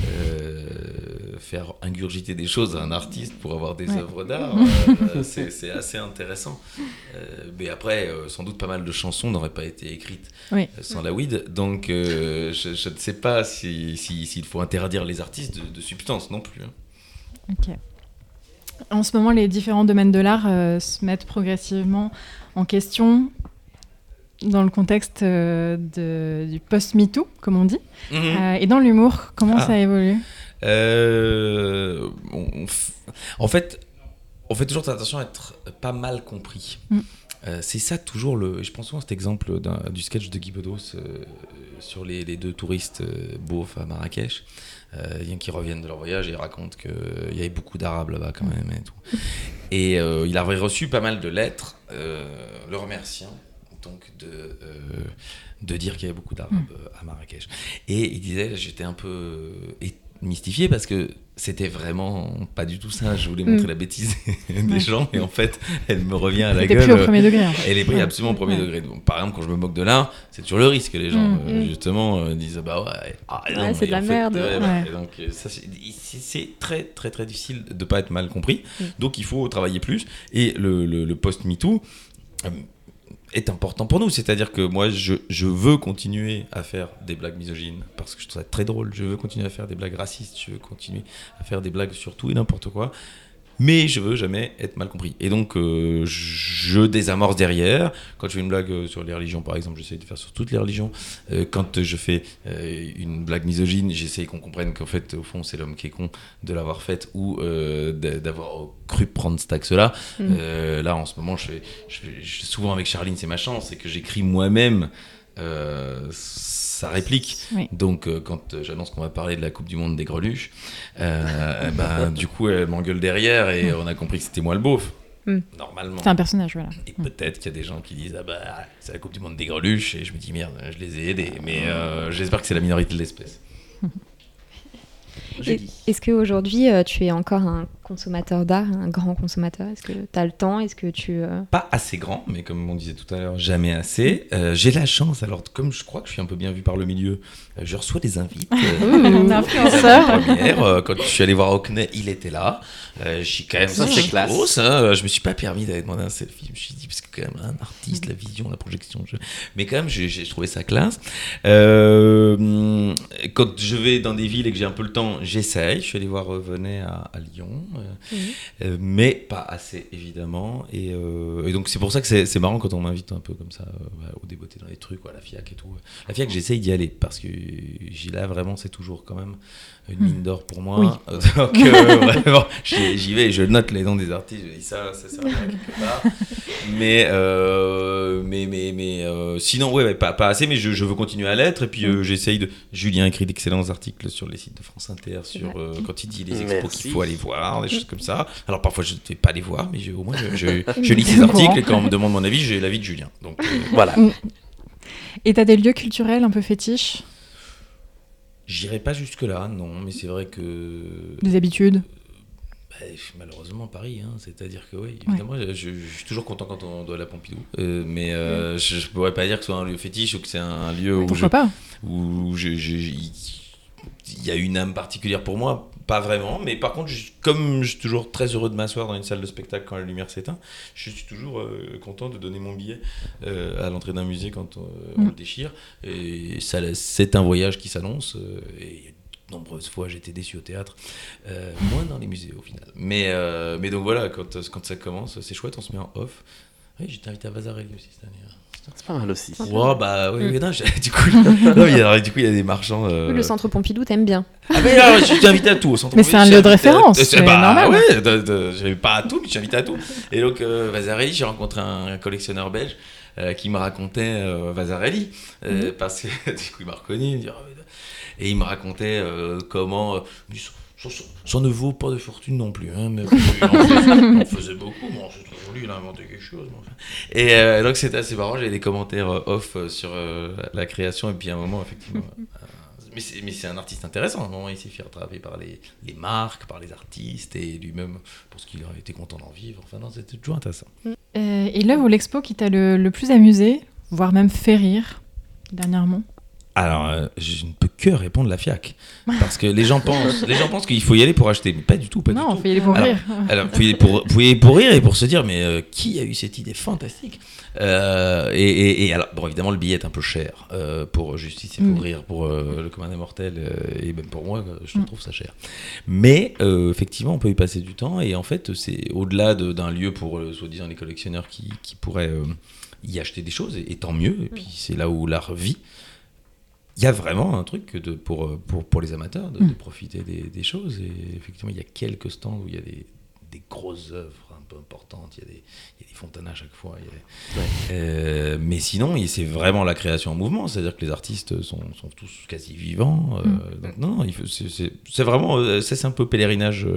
euh, faire ingurgiter des choses à un artiste pour avoir des Ouais. œuvres d'art. [LAUGHS] Euh, c'est assez intéressant. Euh, mais après, sans doute pas mal de chansons n'auraient pas été écrites Oui. sans la weed. Donc, je, je ne sais pas s'il si, s'il faut interdire les artistes de, de substance non plus. hein. Ok. En ce moment, les différents domaines de l'art se mettent progressivement en question dans le contexte euh, de- du post-MeToo, comme on dit. Mhm. Euh, et dans l'humour, comment Ah. ça évolue? Euh, on- En fait, on fait toujours attention à être pas mal compris. Mm. Euh, c'est ça toujours le. Je pense souvent à cet exemple du sketch de Guy Bedos sur les, les deux touristes beaufs à Marrakech. Il y en a qui reviennent de leur voyage et ils racontent qu'il y avait beaucoup d'arabes là-bas quand même et tout. Et il avait reçu pas mal de lettres le remerciant donc de, euh, de dire qu'il y avait beaucoup d'arabes euh, à Marrakech. Et il disait, j'étais un peu euh, mystifié parce que c'était vraiment pas du tout ça. Je voulais montrer Mm. la bêtise [LAUGHS] des Ouais. gens et en fait, elle me revient à la gueule. plus au premier degré. en fait. Elle est prise Ouais. absolument au premier Ouais. degré. Donc, par exemple, quand je me moque de l'art, c'est toujours le risque. Les gens, Mm. euh, Mm. justement, euh, disent Bah ouais, ah, c'est de la fait, merde. Et donc, c'est très, très, très difficile de pas être mal compris. Donc, il faut travailler plus. Et le, le, le post-MeToo euh, est important pour nous. C'est-à-dire que moi, je, je veux continuer à faire des blagues misogynes parce que je trouve ça très drôle. Je veux continuer à faire des blagues racistes. Je veux continuer à faire des blagues sur tout et n'importe quoi. Mais je veux jamais être mal compris. Et donc, euh, je désamorce derrière. Quand je fais une blague euh, sur les religions, par exemple, j'essaie de faire sur toutes les religions. Euh, quand je fais euh, une blague misogyne, j'essaie qu'on comprenne qu'en fait, au fond, c'est l'homme qui est con de l'avoir faite ou d'a- d'avoir cru prendre cet axe-là. Mm. Euh, là, en ce moment, je fais, je fais- je- souvent avec Charline, c'est ma chance, c'est que j'écris moi-même euh, sa réplique. Oui. Donc, euh, quand euh, j'annonce qu'on va parler de la Coupe du Monde des greluches, euh, ben, [LAUGHS] du coup, elle m'engueule derrière et on a compris que c'était moi le beauf. Mm. Normalement. C'est un personnage, voilà. Et peut-être qu'il y a des gens qui disent Ah bah, c'est la Coupe du Monde des greluches, et je me dis Merde, je les ai aidés. Mais j'espère que c'est la minorité de l'espèce. [LAUGHS] Est-ce qu'aujourd'hui, euh, tu es encore un consommateur d'art, un grand consommateur? Est-ce que tu as le temps? Est-ce que tu... euh, Pas assez grand, mais comme on disait tout à l'heure, jamais assez. Euh, J'ai la chance, alors comme je crois que je suis un peu bien vu par le milieu, je reçois des invites. euh, [LAUGHS] Les influenceur. euh, quand je suis allé voir Hockney, il était là. Euh, je suis quand même Ça, c'est classe. grosse. hein. Je me suis pas permis d'aller demander un selfie. Je me suis dit parce que quand même un artiste, la vision, la projection. je- Mais quand même, j'ai j'ai trouvé ça classe. Euh, quand je vais dans des villes et que j'ai un peu le temps, j'essaye. Je suis allé voir Revenez à, à Lyon, euh, Mhm. euh, mais pas assez évidemment. Et, euh, et donc c'est pour ça que c'est c'est marrant quand on m'invite un peu comme ça euh, voilà, au débeauté dans les trucs, à la FIAC et tout. La FIAC, j'essaye d'y aller parce que j'y là vraiment, c'est toujours quand même une mine d'or pour moi. [LAUGHS] Donc euh, [LAUGHS] vraiment, j'y vais, je note les noms des artistes, je dis ça, ça, ça, quelque part. Mais, euh, mais, mais, mais euh, sinon, ouais, pas, pas assez, mais je, je veux continuer à l'être. Et puis euh, j'essaye de. Julien écrit d'excellents articles sur les sites de France Inter, sur euh, quand il dit les expos qu'il faut aller voir, des choses comme ça. Alors parfois je ne vais pas les voir, mais je- au moins je, je, [LAUGHS] je lis ses articles et quand on me demande mon avis, j'ai l'avis de Julien. Donc euh, [LAUGHS] Voilà. Et t'as des lieux culturels un peu fétiches? J'irai pas jusque-là, non, mais c'est vrai que. Des habitudes? Bah, malheureusement Paris, hein, c'est-à-dire que oui, évidemment, je, je suis toujours content quand on doit à la Pompidou, Euh, mais euh, je, je pourrais pas dire que ce soit un lieu fétiche ou que c'est un lieu où, je, Pourquoi pas? où je- je- il y a une âme particulière pour moi, pas vraiment, mais par contre, je- comme je suis toujours très heureux de m'asseoir dans une salle de spectacle quand la lumière s'éteint, je suis toujours euh, content de donner mon billet euh, à l'entrée d'un musée quand euh, on Mm. le déchire, et ça, c'est un voyage qui s'annonce, et de nombreuses fois j'ai été déçu au théâtre, moins dans les musées au final. Mais, mais donc voilà, quand, quand ça commence, c'est chouette, on se met en off. Oui, j'étais invité à Vazarelli aussi cette année. C'est pas mal aussi. Ouais, bah oui, Mm. non, j'ai- [LAUGHS] du coup, non, mais alors, du coup, il y a des marchands. euh, Le centre Pompidou, t'aimes bien ah mais là, je suis invité à tout au centre. Mais c'est un lieu de référence, euh, c'est bah, normal. Ouais, de, de, je vais pas à tout, mais je suis invité à tout. Et donc euh, Vasarely, j'ai rencontré un, un collectionneur belge euh, qui me racontait euh, Vasarely euh, parce que [LAUGHS] du coup il m'a reconnu, il me dit, ouais, et il me racontait euh, comment euh, il ça, ça- ça ne vaut pas de fortune non plus, hein, mais on faisait, on faisait beaucoup, toujours lui, il a inventé quelque chose. enfin. Et euh, donc c'était assez marrant, j'ai des commentaires euh, off euh, sur euh, la création, et puis à un moment, effectivement. [LAUGHS] euh, mais c'est, un artiste intéressant. À un moment, il s'est fait travailler par les, les marques, par les artistes, et lui-même, pour ce qu'il aurait été content d'en vivre. Enfin, non, c'était toujours intéressant. Euh, Et l'œuvre ou l'expo qui t'a le, le plus amusé, voire même fait rire, dernièrement? Alors, euh, je ne peux que répondre la FIAC. [LAUGHS] Parce que les gens pensent, les gens pensent qu'il faut y aller pour acheter. Mais pas du tout, pas Non, du il tout. faut y aller pour Alors, rire. [LAUGHS] Alors, vous pouvez pour, vous pouvez pour rire et pour se dire, mais euh, qui a eu cette idée fantastique? Euh, et, et- et alors, bon, évidemment, le billet est un peu cher pour Justice et pour Mm. rire, pour le commun des mortels, et même pour moi, je Mm. trouve ça cher. Mais effectivement, on peut y passer du temps, et en fait, c'est au-delà de- d'un lieu pour, soi-disant, les collectionneurs qui, qui pourraient y acheter des choses, et, et tant mieux, et puis c'est là où l'art vit. Il y a vraiment un truc de, pour, euh, pour, pour les amateurs de, Mm. de profiter des, des choses. Et effectivement, il y a quelques stands où il y a des, des grosses œuvres un peu importantes. Il y a des, il y a des fontaines à chaque fois. il y a des- Ouais. Euh, mais sinon, c'est vraiment la création en mouvement. C'est-à-dire que les artistes sont, sont tous quasi vivants. euh, Mm. donc non, c'est- vraiment... c'est un peu pèlerinage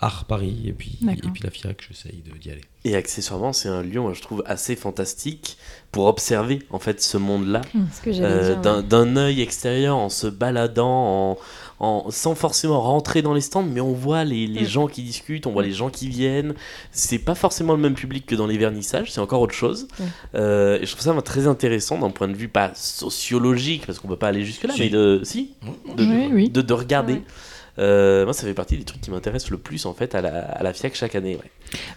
art Paris. Et puis, et puis la FIAC, j'essaye de- d'y aller. Et accessoirement, c'est un lieu, je trouve, assez fantastique pour observer en fait ce monde-là j'allais euh, d'un ouais. œil extérieur en se baladant, en, en- sans forcément rentrer dans les stands, mais on voit les, les Mm. gens qui discutent, on voit les gens qui viennent. C'est pas forcément le même public que dans les vernissages, c'est encore autre chose. Euh, et je trouve ça très intéressant d'un point de vue pas sociologique, parce qu'on peut pas aller jusque-là, Si. mais de, si, de, Oui, oui. de, de regarder. Ouais. Euh, moi, ça fait partie des trucs qui m'intéressent le plus en fait à la, à la FIAC chaque année.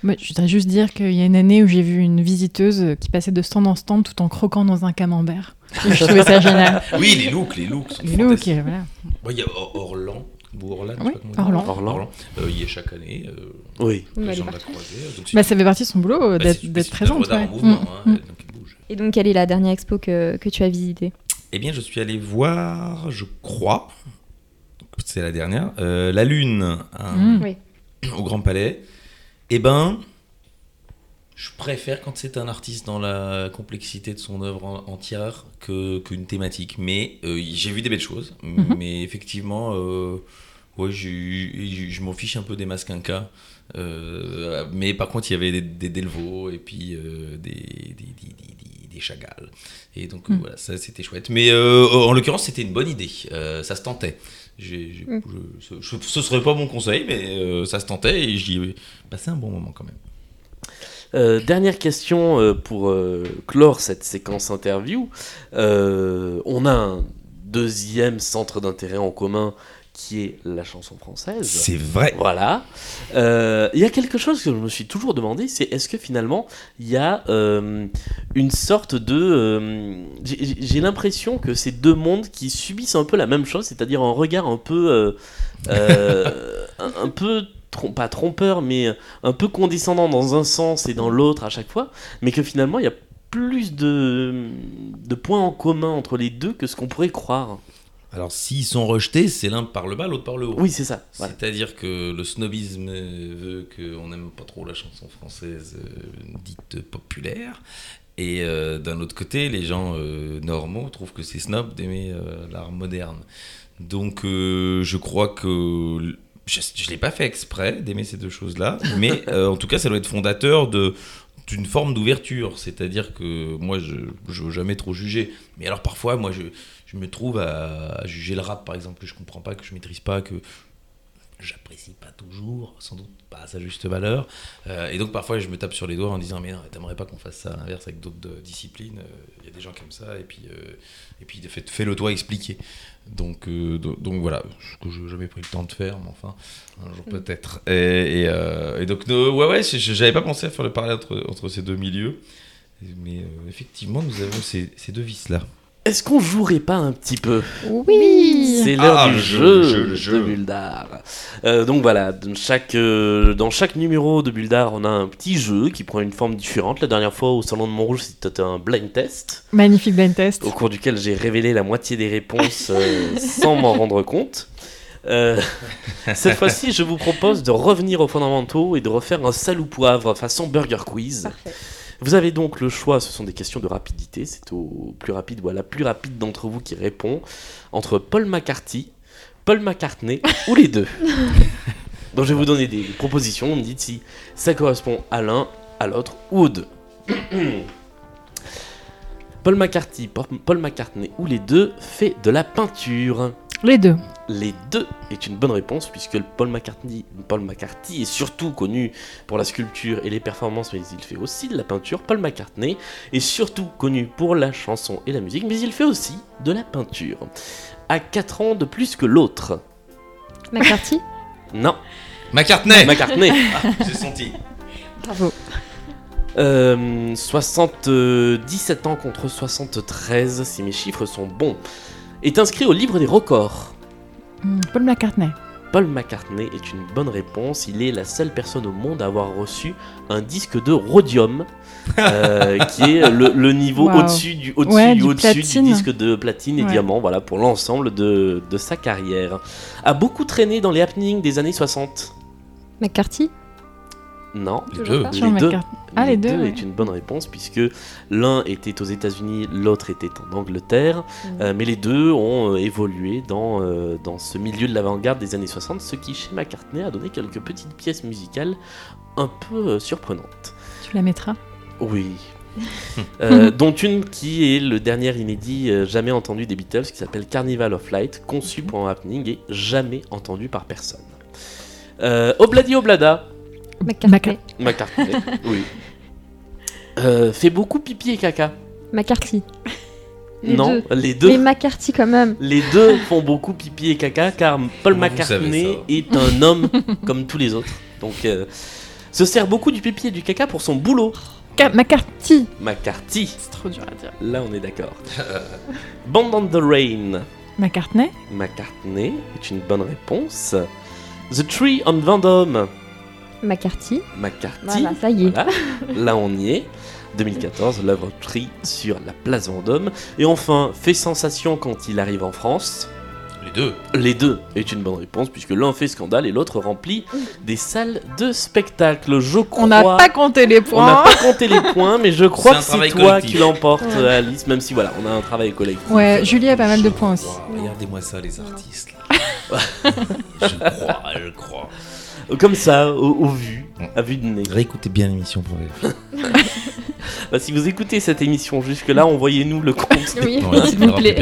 ouais. Je voudrais juste dire qu'il y a une année où j'ai vu une visiteuse qui passait de stand en stand tout en croquant dans un camembert. Et [LAUGHS] je trouvais ça génial. Oui, les looks, les looks sont Les looks, fantastiques. et voilà. Ouais, Il y a Or- Orlan, ou Orlan, Oui. Orlan. Orlan. Euh, il y est chaque année. Euh, Oui. De voir. la Bah, ça fait partie de son boulot euh, bah, d'être œuvre présente. ouais. Mm, hein, mm. Et donc, quelle est la dernière expo que, que tu as visitée? Eh bien, je suis allé voir, je crois, c'est la dernière, euh, La Lune à- Mm. Oui. au Grand Palais. Eh ben, je préfère quand c'est un artiste dans la complexité de son œuvre en- entière que qu'une thématique. Mais euh, j'ai vu des belles choses. Mhm. Mais effectivement, euh, ouais, je m'en fiche un peu des masques Inca. Euh, mais par contre, il y avait des, des Delvaux et puis euh, des, des, des, des- des- des Chagall. Et donc Mm. voilà, ça c'était chouette. Mais euh, en l'occurrence, c'était une bonne idée. Euh, ça se tentait. J'ai- Mm. je- ce- ce serait pas mon conseil, mais euh, ça se tentait et j'y ai passé un bon moment quand même. Euh, dernière question euh, pour euh, clore cette séquence interview. Euh, on a un deuxième centre d'intérêt en commun qui est la chanson française. C'est vrai. Voilà. Euh, Il y a quelque chose que je me suis toujours demandé, c'est est-ce que finalement il y a euh, une sorte de... euh, j'ai- l'impression que c'est deux mondes qui subissent un peu la même chose, c'est-à-dire un regard un peu... [LAUGHS] un, un peu... trom- Pas trompeur, mais un peu condescendant dans un sens et dans l'autre à chaque fois, mais que finalement il y a plus de, de points en commun entre les deux que ce qu'on pourrait croire. Alors s'ils sont rejetés, c'est l'un par le bas, l'autre par le haut. Oui, c'est ça. voilà. C'est-à-dire que le snobisme veut qu'on n'aime pas trop la chanson française euh, dite populaire. Et euh, d'un autre côté, les gens euh, normaux trouvent que c'est snob d'aimer l'art moderne. Donc je crois que je ne l'ai pas fait exprès d'aimer ces deux choses-là, [LAUGHS] mais en tout cas ça doit être fondateur de d'une forme d'ouverture, c'est-à-dire que moi je ne veux jamais trop juger, mais alors parfois moi je, je me trouve à, à juger le rap par exemple que je comprends pas, que je maîtrise pas, que j'apprécie pas toujours, sans doute pas à sa juste valeur. Euh, et donc parfois je me tape sur les doigts en disant mais non, t'aimerais pas qu'on fasse ça à l'inverse avec d'autres euh, disciplines. Il y a des gens aiment ça et puis euh, et puis fais- fais-le toi expliquer. Donc euh, do- donc voilà, ce que j'ai jamais pris le temps de faire, mais enfin un jour peut-être. Et, et, euh, et donc no- ouais ouais, je- je- j'avais pas pensé à faire le parallèle entre, entre ces deux milieux. Mais euh, effectivement, nous avons ces, ces deux vices là. Est-ce qu'on jouerait pas un petit peu? Oui C'est l'heure Ah, du le jeu, jeu, le jeu, le jeu. de Buldar. Euh, donc voilà, dans chaque, euh, dans chaque numéro de Buldar, on a un petit jeu qui prend une forme différente. La dernière fois, au Salon de Montrouge, c'était un blind test, Magnifique blind test. au cours duquel j'ai révélé la moitié des réponses euh, sans m'en rendre compte. Euh, [LAUGHS] cette fois-ci, je vous propose de revenir aux fondamentaux et de refaire un sale ou poivre façon Burger Quiz. Parfait. Vous avez donc le choix, ce sont des questions de rapidité, c'est au plus rapide ou à la plus rapide d'entre vous qui répond, entre Paul McCarthy, Paul McCartney [LAUGHS] ou les deux. Donc je vais vous donner des propositions, vous me dites si ça correspond à l'un, à l'autre ou aux deux. [CLEARS THROAT] Paul McCarthy, Paul McCartney ou les deux fait de la peinture. Les deux. Les deux est une bonne réponse puisque Paul McCartney, Paul McCarthy est surtout connu pour la sculpture et les performances, mais il fait aussi de la peinture. Paul McCartney est surtout connu pour la chanson et la musique, mais il fait aussi de la peinture. À 4 ans de plus que l'autre. McCarthy? [LAUGHS] Non, McCartney McCartney. J'ai senti. Bravo. Euh, 77 ans contre 73, si mes chiffres sont bons. Est inscrit au livre des records. Hmm, Paul McCartney. Paul McCartney est une bonne réponse. Il est la seule personne au monde à avoir reçu un disque de rhodium, [LAUGHS] euh, qui est le, le niveau Wow. au-dessus du, au-dessus Ouais, du, du au-dessus du platine. disque de platine et Ouais. diamant, voilà, pour l'ensemble de, de sa carrière. A beaucoup traîné dans les happenings des années 60. McCarthy? Non. Les deux. Les. Ah, les deux, ouais. est une bonne réponse puisque l'un était aux États-Unis, l'autre était en Angleterre, Mhm. Euh, mais les deux ont euh, évolué dans, euh, dans ce milieu de l'avant-garde des années 60, ce qui chez McCartney a donné quelques petites pièces musicales un peu euh, surprenantes. Tu la mettras? Oui. [LAUGHS] Euh, dont une qui est le dernier inédit jamais entendu des Beatles qui s'appelle Carnival of Light, conçu pour un happening et jamais entendu par personne. Euh, Obladi Oblada, McCarthy. McCartney, [LAUGHS] oui. Euh, fait beaucoup pipi et caca. McCarthy. Les non, deux. les deux. Mais McCarthy quand même. Les deux font beaucoup pipi et caca car Paul vous McCartney ça est un homme [LAUGHS] comme tous les autres. Donc, euh, se sert beaucoup du pipi et du caca pour son boulot. Ca- McCarthy McCarthy, C'est trop dur à dire. là on est d'accord. [LAUGHS] Band on the Rain, McCartney McCartney est une bonne réponse. The Tree on Vendôme, McCarthy. McCarthy. Voilà, ça y est. Voilà, là on y est. 2014, l'œuvre Tree sur la place Vendôme. Et enfin, fait sensation quand il arrive en France. Les deux. Les deux est une bonne réponse puisque l'un fait scandale et l'autre remplit des salles de spectacle. Je crois. On n'a pas compté les on n'a points. pas compté les points, mais je crois [LAUGHS] que c'est toi collectif. qui l'emporte, Ouais. Alice. Même si voilà, on a un travail collectif. Ouais, Julie a pas mal de points aussi. Regardez-moi ça, les artistes. là. [LAUGHS] je crois, je crois. Comme ça, au, au vu, à vue de nez. Réécoutez bien l'émission pour vérifier. [LAUGHS] Bah, si vous écoutez cette émission jusque-là, envoyez-nous le compte. Oui, Ouais, s'il vous plaît.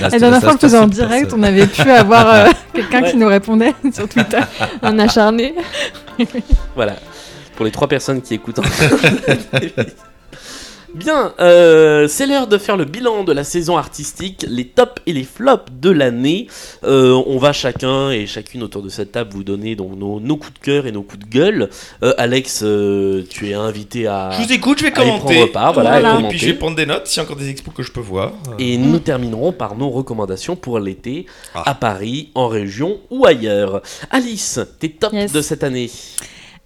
La dernière fois je faisais en direct, personne. on avait pu avoir euh, [LAUGHS] quelqu'un Ouais. qui nous répondait [LAUGHS] sur Twitter. Un acharné. Voilà, pour les trois personnes qui écoutent. Bien, euh, c'est l'heure de faire le bilan de la saison artistique, les tops et les flops de l'année. Euh, on va chacun et chacune autour de cette table vous donner donc nos, nos coups de cœur et nos coups de gueule. Euh, Alex, euh, tu es invité à... Je vous écoute, je vais commenter. part, voilà, à Et commenter. puis je vais prendre des notes s'il y a encore des expos que je peux voir. Et nous terminerons par nos recommandations pour l'été Ah. à Paris, en région ou ailleurs. Alice, tes tops Yes. de cette année?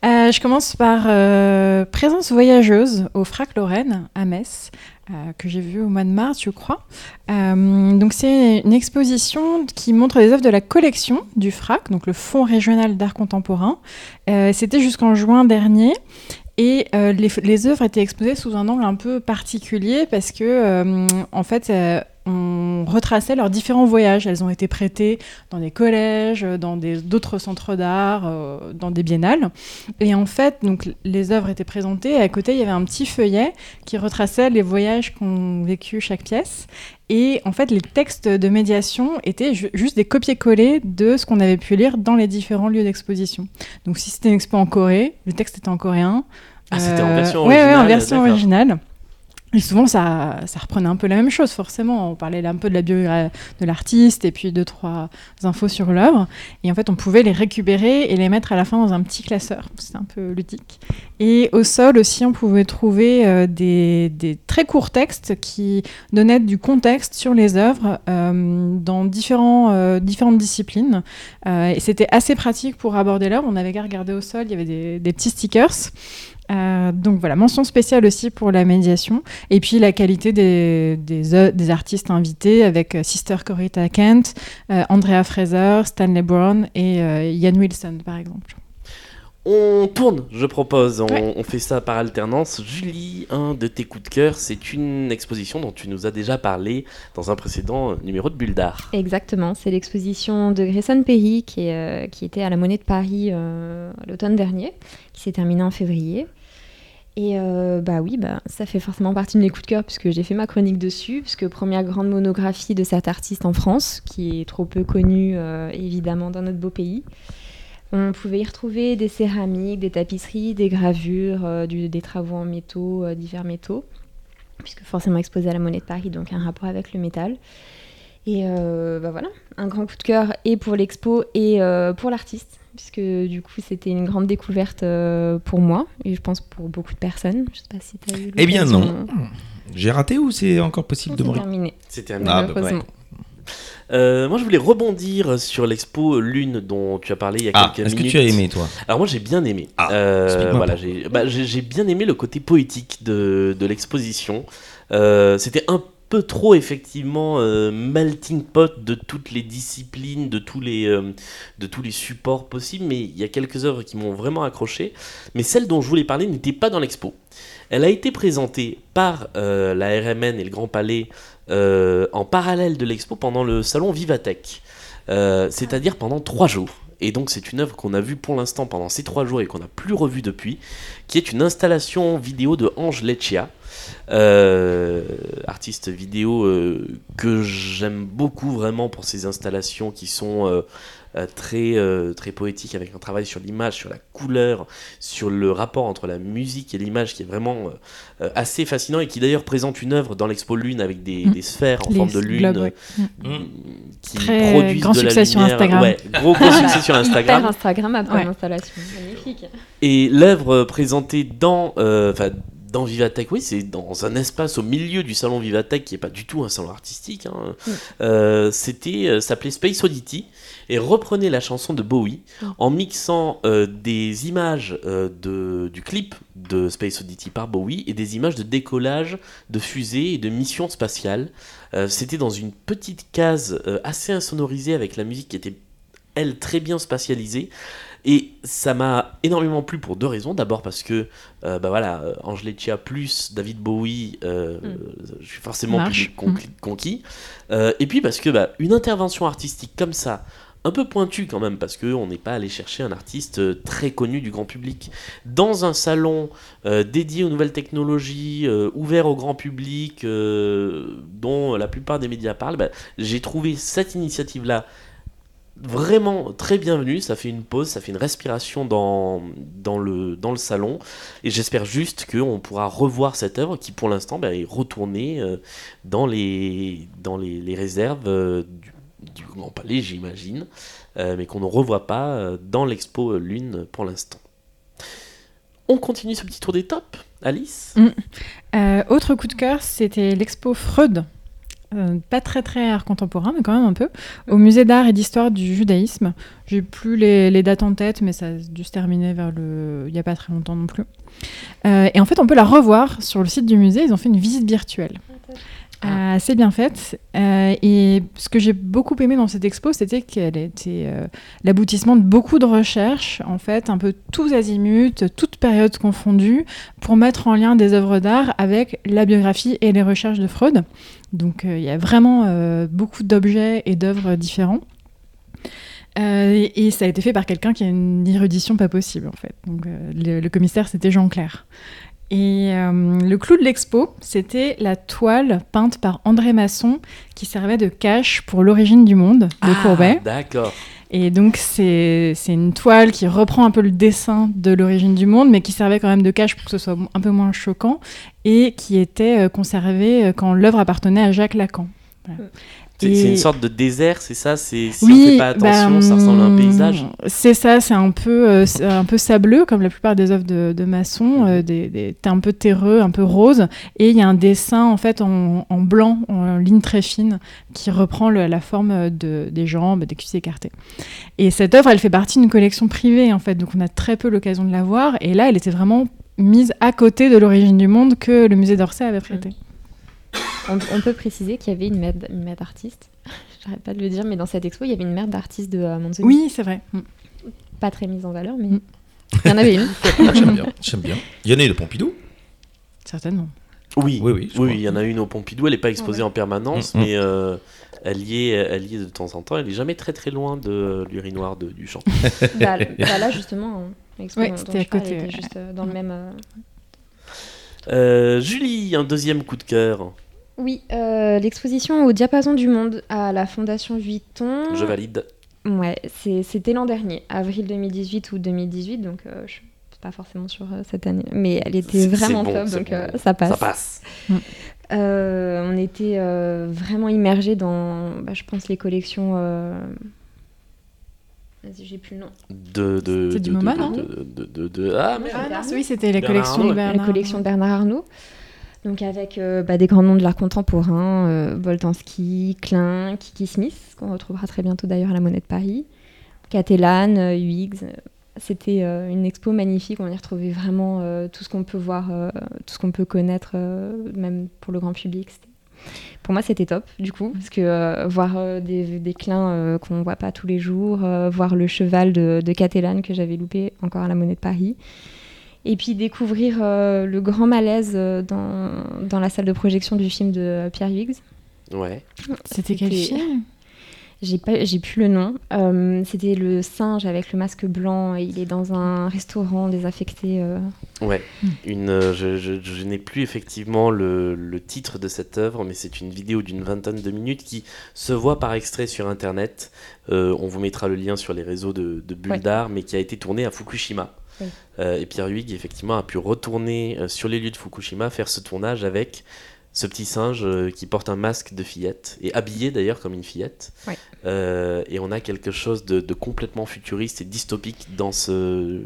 Euh, je commence par euh, Présence voyageuse au Frac Lorraine à Metz, euh, que j'ai vu au mois de mars, je crois. Donc c'est une exposition qui montre les œuvres de la collection du Frac, donc le Fonds régional d'art contemporain. C'était jusqu'en juin dernier. Et les, les œuvres étaient exposées sous un angle un peu particulier parce que, en fait, on retraçait leurs différents voyages. Elles ont été prêtées dans des collèges, dans d'autres centres d'art, euh, dans des biennales. Et en fait, donc, les œuvres étaient présentées et à côté, il y avait un petit feuillet qui retraçait les voyages qu'ont vécu chaque pièce. Et en fait, les textes de médiation étaient ju- juste des copier-coller de ce qu'on avait pu lire dans les différents lieux d'exposition. Donc, si c'était une expo en Corée, le texte était en coréen. Ah, c'était en Euh, version ouais, ouais, originale, en version originale. Et souvent, ça, ça reprenait un peu la même chose, forcément. On parlait un peu de la biographie de l'artiste et puis deux, trois infos sur l'œuvre. Et en fait, on pouvait les récupérer et les mettre à la fin dans un petit classeur. C'était un peu ludique. Et au sol aussi, on pouvait trouver euh, des, très courts textes qui donnaient du contexte sur les œuvres euh, dans euh, différentes disciplines. Euh, et c'était assez pratique pour aborder l'œuvre. On avait qu'à regarder au sol, il y avait des, des petits stickers. Euh, donc voilà, mention spéciale aussi pour la médiation. Et puis la qualité des, des, des artistes invités avec euh, Sister Corita Kent, euh, Andrea Fraser, Stanley Brown et euh, Ian Wilson par exemple. On tourne, je propose. On, Ouais. on fait ça par alternance. Julie, un de tes coups de cœur, c'est une exposition dont tu nous as déjà parlé dans un précédent euh, numéro de Bulle d'Art. Exactement, c'est l'exposition de Grayson Perry qui, est, euh, qui était à la Monnaie de Paris euh, l'automne dernier, qui s'est terminée en février. Et euh, bah oui, bah, ça fait forcément partie de mes coups de cœur puisque j'ai fait ma chronique dessus, puisque première grande monographie de cet artiste en France, qui est trop peu connu euh, évidemment dans notre beau pays. On pouvait y retrouver des céramiques, des tapisseries, des gravures, euh, des travaux en métaux, euh, divers métaux, puisque forcément exposé à la Monnaie de Paris, donc un rapport avec le métal. Et bah voilà, un grand coup de cœur et pour l'expo et pour l'artiste, puisque du coup c'était une grande découverte euh, pour moi et je pense pour beaucoup de personnes. Je sais pas si tu as eu Eh bien, non. J'ai raté ou c'est encore possible de C'est me terminé. C'est terminé. Ah, bah, malheureusement. Euh, moi, je voulais rebondir sur l'expo Lune dont tu as parlé il y a Ah, quelques est-ce que minutes. tu as aimé, toi? Alors moi j'ai bien aimé. Ah, Euh, explique-moi voilà, j'ai bah, j'ai- bien aimé le côté poétique de, de l'exposition. Euh, C'était un peu trop effectivement euh, melting pot de toutes les disciplines, de tous les, euh, de tous les supports possibles, mais il y a quelques œuvres qui m'ont vraiment accroché. Mais celle dont je voulais parler n'était pas dans l'expo. Elle a été présentée par euh, la RMN et le Grand Palais en parallèle de l'expo pendant le salon Vivatech. C'est-à-dire pendant trois jours. Et donc c'est une œuvre qu'on a vue pour l'instant pendant ces trois jours et qu'on n'a plus revue depuis, qui est une installation vidéo de Ange Leccia, euh, artiste vidéo euh, que j'aime beaucoup vraiment pour ses installations qui sont euh, très, euh, très poétiques avec un travail sur l'image, sur la couleur, sur le rapport entre la musique et l'image qui est vraiment assez fascinant et qui d'ailleurs présente une œuvre dans l'expo Lune avec des, Mm. des sphères en Les forme de lune globes, ouais. euh, Mm. qui Très produisent grand de la succès sur lumière. Instagram. Ouais, gros, gros [LAUGHS] succès sur Instagram. Hyper Instagrammable comme Ouais. installation. Magnifique. Et l'œuvre présentée dans, euh, dans Vivatech, oui, c'est dans un espace au milieu du salon Vivatech qui est pas du tout un salon artistique. hein. Mm. Euh, C'était, euh, s'appelait Space Oddity et reprenait la chanson de Bowie Mm. en mixant euh, des images euh, de, du clip de Space Oddity par Bowie et des images de décollage de fusées et de missions spatiales. C'était dans une petite case assez insonorisée avec la musique qui était elle très bien spatialisée. Et ça m'a énormément plu pour deux raisons. D'abord parce que, euh, bah voilà, euh, Angelicia plus David Bowie, euh, Mm. je suis forcément plus conquis. conquis. Euh, et puis parce que bah, une intervention artistique comme ça, un peu pointue quand même, parce qu'on n'est pas allé chercher un artiste très connu du grand public, dans un salon euh, dédié aux nouvelles technologies, euh, ouvert au grand public, euh, dont la plupart des médias parlent, bah, j'ai trouvé cette initiative-là vraiment très bienvenue. Ça fait une pause, ça fait une respiration dans, dans, le, dans le salon. Et j'espère juste qu'on pourra revoir cette œuvre qui, pour l'instant, bah, est retournée euh, dans, les, dans les, réserves euh, du, Grand Palais, j'imagine, euh, mais qu'on ne revoit pas dans l'expo Lune pour l'instant. On continue ce petit tour des tops, Alice? Euh, autre coup de cœur, c'était l'expo Freud. Euh, pas très très art contemporain, mais quand même un peu, au musée d'art et d'histoire du judaïsme. J'ai plus les, dates en tête, mais ça a dû se terminer vers le. il n'y a pas très longtemps non plus. Euh, et en fait, on peut la revoir sur le site du musée. Ils ont fait une visite virtuelle. Euh, assez bien faite. Euh, et ce que j'ai beaucoup aimé dans cette expo, c'était qu'elle était euh, l'aboutissement de beaucoup de recherches, en fait, un peu tous azimuts, toutes périodes confondues, pour mettre en lien des œuvres d'art avec la biographie et les recherches de Freud. Donc il y a vraiment beaucoup d'objets et d'œuvres différents. Et, ça a été fait par quelqu'un qui a une érudition pas possible, en fait. Donc le, le commissaire, c'était Jean Clair. Et euh, le clou de l'expo, c'était la toile peinte par André Masson qui servait de cache pour l'origine du monde de Ah, Courbet. D'accord. Et donc, c'est c'est une toile qui reprend un peu le dessin de l'origine du monde, mais qui servait quand même de cache pour que ce soit un peu moins choquant, et qui était euh, conservée euh, quand l'œuvre appartenait à Jacques Lacan. Voilà. C'est Et- une sorte de désert, c'est ça C'est si on oui, fait pas attention, bah, ça ressemble à un hum, paysage. C'est ça, c'est un peu, euh, un peu sableux, comme la plupart des œuvres de, de Masson. euh, des, des- t'es un peu terreux, un peu rose. Et il y a un dessin, en fait, en, en blanc, en ligne très fine, qui reprend le- la forme de, des jambes, des cuisses écartées. Et cette œuvre, elle fait partie d'une collection privée, en fait. Donc on a très peu l'occasion de la voir. Et là, elle était vraiment mise à côté de l'origine du monde que le musée d'Orsay avait prêté. On, on peut préciser qu'il y avait une mère, d- une mère d'artiste. [LAUGHS] J'arrête pas de le dire, mais dans cette expo, il y avait une mère d'artiste de euh, Manzoni. Oui, c'est vrai. Mm. Pas très mise en valeur, mais Mm. il y en avait une. [LAUGHS] J'aime bien, j'aime bien. Il y en a eu de Pompidou? Certainement. Oui, Oui, oui, oui, il y en a une au Pompidou, elle n'est pas exposée Ouais. en permanence, Mm, mais euh, elle, y est, elle y est de temps en temps. Elle n'est jamais très très loin de l'urinoir de- du champ. [LAUGHS] bah, bah là, justement, hein, l'expo Ouais, c'était à parle côté, était juste euh, dans le même. euh, Euh, Julie, un deuxième coup de cœur. Oui, euh, l'exposition au diapason du monde à la Fondation Vuitton. Je valide. Ouais, c'est- c'était l'an dernier, avril 2018 ou 2018, donc euh, je suis pas forcément sur euh, cette année, mais elle était vraiment bon, top, donc bon. euh, ça passe. Ça passe. Euh, on était euh, vraiment immergés dans, bah, je pense, les collections. euh, Vas-y, j'ai plus le nom. De, de, C'est du de- MoMA, de- non de, de- de- de- Ah, merde. Ah, oui, c'était la Bernard collection ouais. Bernard. La collection de Bernard Arnault. Donc avec euh, bah, des grands noms de l'art contemporain, euh, Klein, Kiki Smith, qu'on retrouvera très bientôt d'ailleurs à la Monnaie de Paris, Catalan, euh, Huyghe. C'était euh, une expo magnifique, on y retrouvait vraiment tout ce qu'on peut voir, tout ce qu'on peut connaître, même pour le grand public. C'était- Pour moi, c'était top, du coup, parce que voir des, des qu'on ne voit pas tous les jours, voir le cheval de, de que j'avais loupé encore à la Monnaie de Paris, et puis découvrir euh, le grand malaise euh, dans, dans la salle de projection du film de euh, Pierre Huyghe. Ouais. C'était quel film? [LAUGHS] J'ai pas, j'ai plus le nom. Euh, C'était le singe avec le masque blanc. Et il est dans un restaurant désaffecté. euh. Ouais, une, euh, je, je- je n'ai plus effectivement le, le titre de cette œuvre, mais c'est une vidéo d'une vingtaine de minutes qui se voit par extrait sur Internet. Euh, on vous mettra le lien sur les réseaux de, de Bulle Ouais. d'Art, mais qui a été tourné à Fukushima. Oui. Euh, et Pierre Huyghe, effectivement, a pu retourner euh, sur les lieux de Fukushima, faire ce tournage avec ce petit singe euh, qui porte un masque de fillette, et habillé d'ailleurs comme une fillette. Euh, et on a quelque chose de, de complètement futuriste et dystopique dans, ce,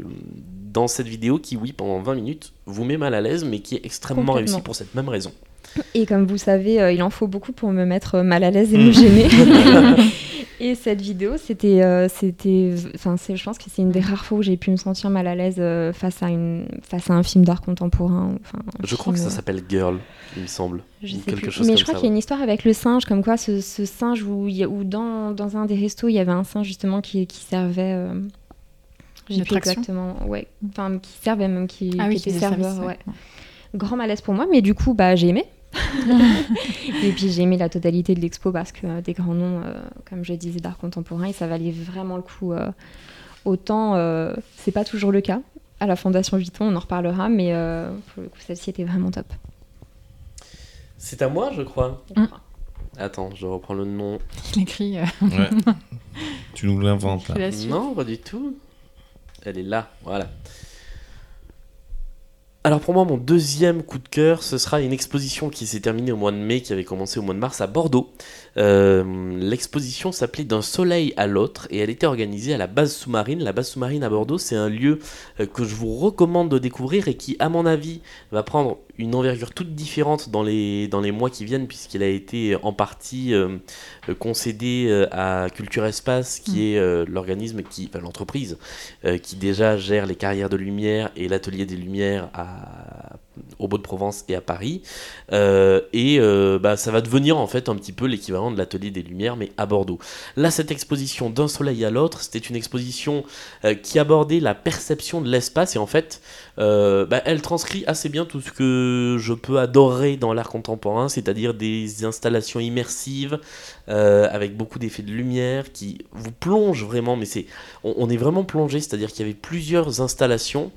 dans cette vidéo qui, oui, pendant 20 minutes, vous met mal à l'aise, mais qui est extrêmement Complètement. réussi pour cette même raison. Et comme vous savez, euh, il en faut beaucoup pour me mettre mal à l'aise et me gêner. [LAUGHS] [LAUGHS] et cette vidéo, c'était, euh, c'était, enfin, c'est- je pense que c'est une des rares fois où j'ai pu me sentir mal à l'aise euh, face à une, face à un film d'art contemporain. Enfin, Je crois que ça euh, s'appelle Girl, il me semble. Je ou sais quelque plus. chose Mais comme je crois ça, qu'il y a une histoire avec le singe, comme quoi ce, ce singe où, il y a- où dans, dans un des restos, il y avait un singe justement qui, qui servait. euh, j'ai plus exactement. Ouais. Enfin, qui servait même, qui, Ah oui, qui était serveur. service, ouais. ouais. Grand malaise pour moi, mais du coup, bah, j'ai aimé. Et puis j'ai aimé la totalité de l'expo parce que euh, des grands noms, euh, comme je disais, d'art contemporain, et ça valait vraiment le coup. euh, autant, euh, c'est pas toujours le cas. À la Fondation Vuitton, on en reparlera, mais euh, pour le coup, celle-ci était vraiment top. C'est à moi, je crois. Mm. Attends, je reprends le nom. Il écrit. euh, Ouais. [LAUGHS] tu nous l'inventes là. Non, pas du tout. Elle est là, voilà. Alors pour moi, mon deuxième coup de cœur, ce sera une exposition qui s'est terminée au mois de mai, qui avait commencé au mois de mars à Bordeaux. Euh, L'exposition s'appelait D'un soleil à l'autre et elle était organisée à la base sous-marine. La base sous-marine à Bordeaux, c'est un lieu euh, que je vous recommande de découvrir et qui, à mon avis, va prendre une envergure toute différente dans les, dans les mois qui viennent, puisqu'il a été en partie euh, euh, concédé euh, à Culture Espace, qui est euh, l'organisme qui, enfin l'entreprise, euh, qui déjà gère les carrières de lumière et l'atelier des lumières à, au Beau-de-Provence et à Paris. Euh, et euh, bah, ça va devenir en fait un petit peu l'équivalent de l'atelier des lumières, mais à Bordeaux. Là, cette exposition d'un soleil à l'autre, c'était une exposition euh, qui abordait la perception de l'espace et en fait, bah, elle transcrit assez bien tout ce que je peux adorer dans l'art contemporain, c'est-à-dire des installations immersives avec beaucoup d'effets de lumière qui vous plongent vraiment, mais c'est on, est vraiment plongé, c'est-à-dire qu'il y avait plusieurs installations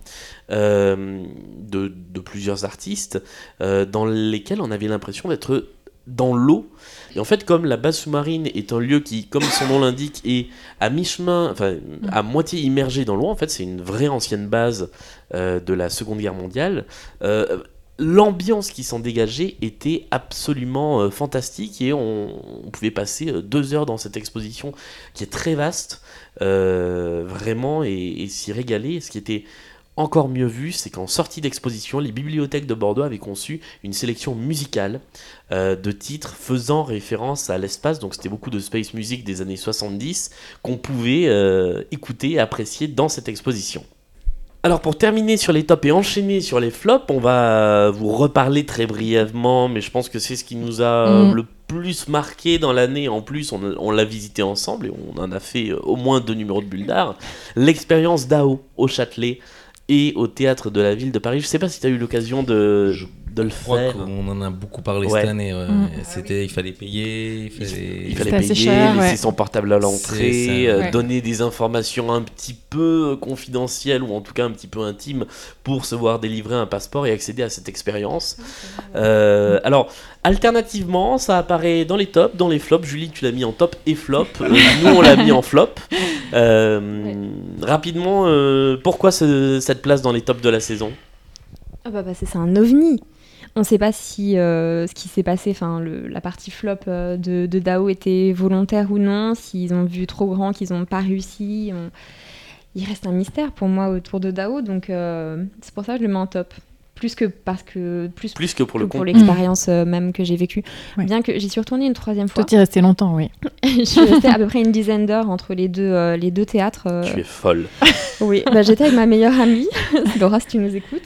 de plusieurs artistes euh, dans lesquelles on avait l'impression d'être dans l'eau. Et en fait, comme la base sous-marine est un lieu qui, comme son nom l'indique, est à mi-chemin, enfin à moitié immergé dans l'eau, en fait, c'est une vraie ancienne base euh, de la Seconde Guerre mondiale. euh, L'ambiance qui s'en dégageait était absolument euh, fantastique et on, on pouvait passer deux heures dans cette exposition qui est très vaste, vraiment, et, et s'y régaler. Ce qui était encore mieux vu, c'est qu'en sortie d'exposition, les bibliothèques de Bordeaux avaient conçu une sélection musicale euh, de titres faisant référence à l'espace. Donc c'était beaucoup de space music des années 70 qu'on pouvait euh, écouter et apprécier dans cette exposition. Alors pour terminer sur les tops et enchaîner sur les flops, on va vous reparler très brièvement, mais je pense que c'est ce qui nous a euh, Mm. le plus marqué dans l'année. En plus, on, on l'a visité ensemble et on en a fait au moins deux numéros de Bulle d'Art. L'expérience d'AO au Châtelet et au théâtre de la ville de Paris. Je sais pas si tu as eu l'occasion de, de le faire. qu'on en a beaucoup parlé Ouais. cette année. ouais. Mm. C'était, il fallait payer, il fallait. Il payer, cher, laisser ouais. son portable à l'entrée, euh, Ouais. donner des informations un petit peu confidentielles ou en tout cas un petit peu intimes pour se voir délivrer un passeport et accéder à cette expérience. Euh, alors, alternativement, ça apparaît dans les tops, dans les flops. Julie, tu l'as mis en top et flop. Euh, nous, on l'a mis en flop. Euh, Rapidement, euh, pourquoi ce- cette place dans les tops de la saison? Ah bah parce que c'est un ovni. On ne sait pas si euh, ce qui s'est passé, enfin la partie flop euh, de, de Dao était volontaire ou non, s'ils ont vu trop grand, qu'ils n'ont pas réussi. on- Il reste un mystère pour moi autour de Dao, donc euh, c'est pour ça que je le mets en top. plus que parce que plus, Plus que pour le pour compte. l'expérience même que j'ai vécue. Ouais. Bien que j'y suis retournée une troisième fois. Toi, t'y restais longtemps, oui. [LAUGHS] je suis restée à peu près une dizaine d'heures entre les deux, euh, les deux théâtres. euh, Tu es folle. [LAUGHS] oui, bah, j'étais avec ma meilleure amie, [LAUGHS] Laura, si tu nous écoutes.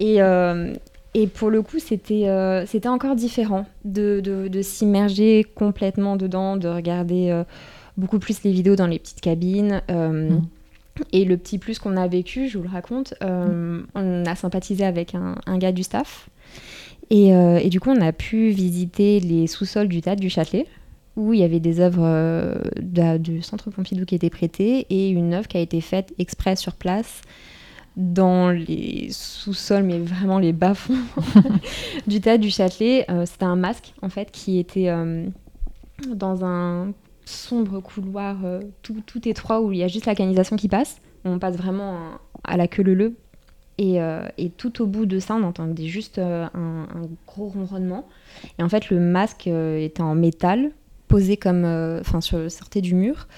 Et, euh, et pour le coup, c'était euh, c'était encore différent de, de, de s'immerger complètement dedans, de regarder euh, beaucoup plus les vidéos dans les petites cabines. euh, Mm. Et le petit plus qu'on a vécu, je vous le raconte, euh, on a sympathisé avec un, un gars du staff. Et, et du coup, on a pu visiter les sous-sols du théâtre du Châtelet, où il y avait des œuvres de- du Centre Pompidou qui étaient prêtées, et une œuvre qui a été faite exprès sur place dans les sous-sols, mais vraiment les bas-fonds [LAUGHS] du théâtre du Châtelet. Euh, C'était un masque, en fait, qui était euh, dans un sombre couloir euh, tout, tout étroit où il y a juste la canalisation qui passe. On passe vraiment à la queue leu et, et tout au bout de ça, on entendait juste un, gros ronronnement. Et en fait, le masque était en métal, posé comme, enfin, sortait du mur,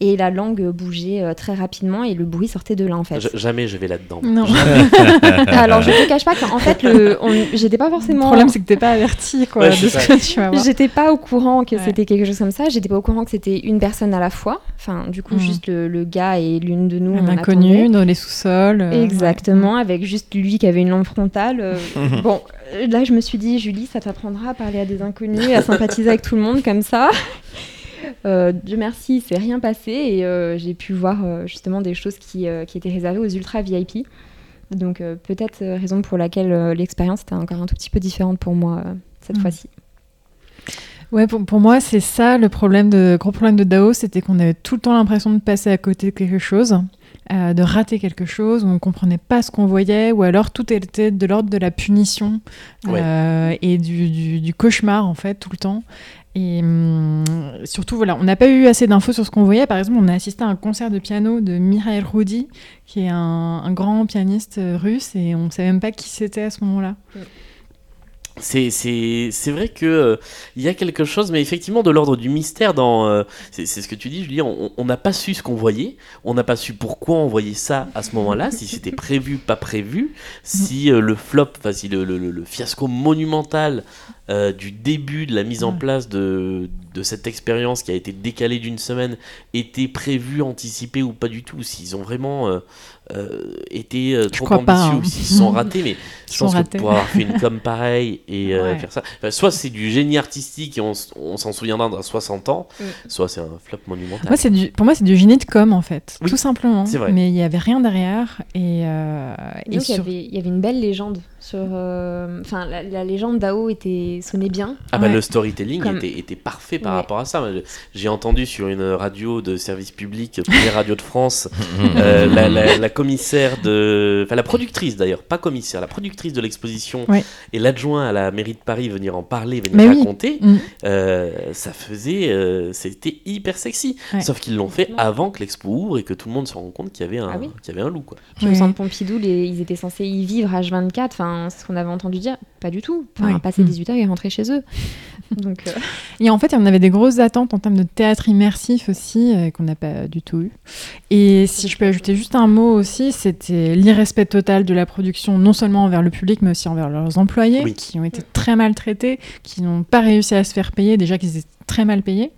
et la langue bougeait euh, très rapidement et le bruit sortait de là en fait. J- Jamais je vais là-dedans. Non. [LAUGHS] [LAUGHS] Alors je te cache pas qu'en fait, le, j'étais pas Le forcément. problème, c'est que t'es pas averti, quoi, Ouais, de ce que tu vas voir. J'étais pas au courant que Ouais. c'était quelque chose comme ça. J'étais pas au courant que c'était une personne à la fois. Enfin, du coup, Mhm. juste le, le gars et l'une de nous. Un on inconnu dans les sous-sols. euh, Exactement, avec juste lui qui avait une lampe frontale. euh, [LAUGHS] bon, là, je me suis dit, Julie, ça t'apprendra à parler à des inconnus, à sympathiser avec tout le monde comme ça. Euh, Dieu merci, il s'est rien passé et euh, j'ai pu voir euh, justement des choses qui, euh, qui étaient réservées aux ultra VIP. Donc euh, peut-être raison pour laquelle euh, l'expérience était encore un tout petit peu différente pour moi euh, cette Mhm. fois-ci. Ouais, pour, pour moi, c'est ça le problème de gros problème de Dao, c'était qu'on avait tout le temps l'impression de passer à côté de quelque chose, euh, de rater quelque chose, où on comprenait pas ce qu'on voyait, ou alors tout était de l'ordre de la punition Ouais. euh, et du, du- du cauchemar en fait tout le temps. Et hum, surtout, voilà, on n'a pas eu assez d'infos sur ce qu'on voyait. Par exemple, on a assisté à un concert de piano de Mikhail Rudi, qui est un, grand pianiste euh, russe, et on ne savait même pas qui c'était à ce moment-là. C'est, c'est, vrai que euh, il y a quelque chose, mais effectivement de l'ordre du mystère dans. euh, c'est, ce que tu dis, Julie. On n'a pas su ce qu'on voyait. On n'a pas su pourquoi on voyait ça à ce moment-là. si c'était prévu, pas prévu. Si euh, le flop, enfin si le- le fiasco monumental euh, du début de la mise en Ouais. place de, de cette expérience qui a été décalée d'une semaine était prévu, anticipé ou pas du tout? S'ils ont vraiment euh, euh, été euh, trop ambitieux pas, hein. ou s'ils se sont [LAUGHS] ratés, mais je pense que ratés. pour avoir fait une [LAUGHS] com pareille et euh, Ouais. faire ça, enfin, soit c'est du génie artistique et on, s'en souviendra dans 60 ans, Mm. soit c'est un flop monumental. Moi, c'est du, pour moi, c'est du génie de com, en fait, Oui, tout simplement. c'est vrai. Mais il y avait rien derrière. Et, euh, et Donc, il, y sur- avait, il y avait une belle légende sur. euh, Enfin, la, la légende d'Ao était sonnait bien. Ah bah Ouais. le storytelling Comme- était, était parfait par Ouais. rapport à ça. J'ai entendu sur une radio de service public, première radio de France, [LAUGHS] euh, la, la- la commissaire de, enfin la productrice d'ailleurs, pas commissaire, la productrice de l'exposition Ouais. et l'adjoint à la mairie de Paris venir en parler, venir Mais raconter. Mm. euh, ça faisait, euh, c'était hyper sexy. Ouais. Sauf qu'ils l'ont fait avant que l'expo ouvre et que tout le monde se rende compte qu'il y avait un, Ah oui. qu'il y avait un loup quoi. Puis au centre Pompidou, les- ils étaient censés y vivre H24. Enfin, ce qu'on avait entendu dire. Pas du tout. Enfin, Ouais. passer Mm. 18h et rentrer chez eux. [LAUGHS] Donc, euh, Et en fait, en avait des grosses attentes en termes de théâtre immersif aussi, euh, qu'on n'a pas du tout eu. Et si je peux ajouter juste un mot aussi, c'était l'irrespect total de la production, non seulement envers le public, mais aussi envers leurs employés, Oui. qui ont été très maltraités, qui n'ont pas réussi à se faire payer, déjà qu'ils étaient très mal payés.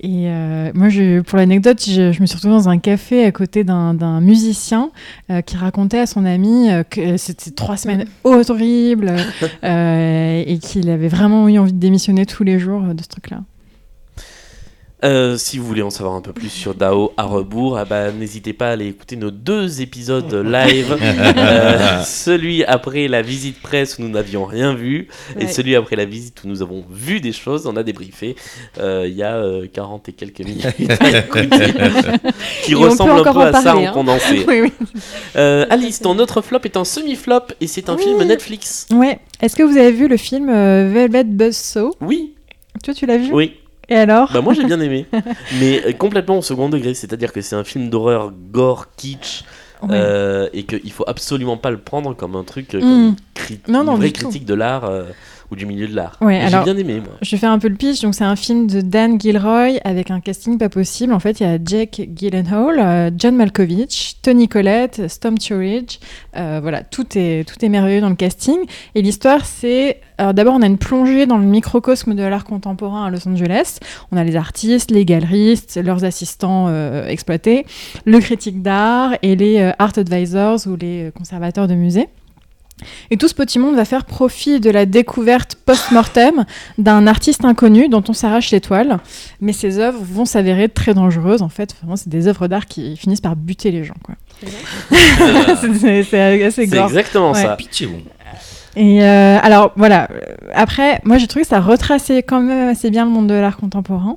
Et euh, moi, je, pour l'anecdote, je, je me suis retrouvée dans un café à côté d'un musicien euh, qui racontait à son ami euh, que c'était trois semaines [LAUGHS] horribles et qu'il avait vraiment eu envie de démissionner tous les jours de ce truc-là. Euh, si vous voulez en savoir un peu plus sur Dao à rebours, ah bah, n'hésitez pas à aller écouter nos deux épisodes live. [LAUGHS] Euh, celui après la visite presse où nous n'avions rien vu et celui après la visite où nous avons vu des choses, on a débriefé euh, il y a euh, 40 et quelques minutes à [LAUGHS] écouter, [LAUGHS] qui Et ressemble un encore peu à ça en hein. condensé. oui, oui. Euh, Alice, ton autre flop est un semi-flop et c'est un Oui. film Netflix. Ouais. Est-ce que vous avez vu le film Velvet Buzzsaw? Oui, Toi, tu l'as vu? Oui. Et alors Bah moi j'ai bien aimé, [LAUGHS] mais euh, complètement au second degré, c'est-à-dire que c'est un film d'horreur gore, kitsch, euh, et qu'il faut absolument pas le prendre comme un truc, euh, Mm. comme une, cri- Non, une vraie tout. critique de l'art. euh, ou du milieu de l'art. Ouais, Et J'ai alors- bien aimé, moi. Je fais un peu le pitch. Donc, c'est un film de Dan Gilroy avec un casting pas possible. En fait, il y a Jake Gyllenhaal, euh, John Malkovich, Tony Collette, Storm Turridge. Euh, voilà, tout est, tout est merveilleux dans le casting. Et l'histoire, c'est. Alors, d'abord, on a une plongée dans le microcosme de l'art contemporain à Los Angeles. On a les artistes, les galeristes, leurs assistants euh, exploités, le critique d'art et les art advisors ou les conservateurs de musées. Et tout ce petit monde va faire profit de la découverte post-mortem d'un artiste inconnu dont on s'arrache l'étoile. Mais ses œuvres vont s'avérer très dangereuses. En fait, vraiment, c'est des œuvres d'art qui finissent par buter les gens. quoi. C'est- [LAUGHS] c'est c'est assez C'est gore. exactement Ouais. ça. Pitch est bon. Et euh, alors voilà, après, moi j'ai trouvé que ça retraçait quand même assez bien le monde de l'art contemporain,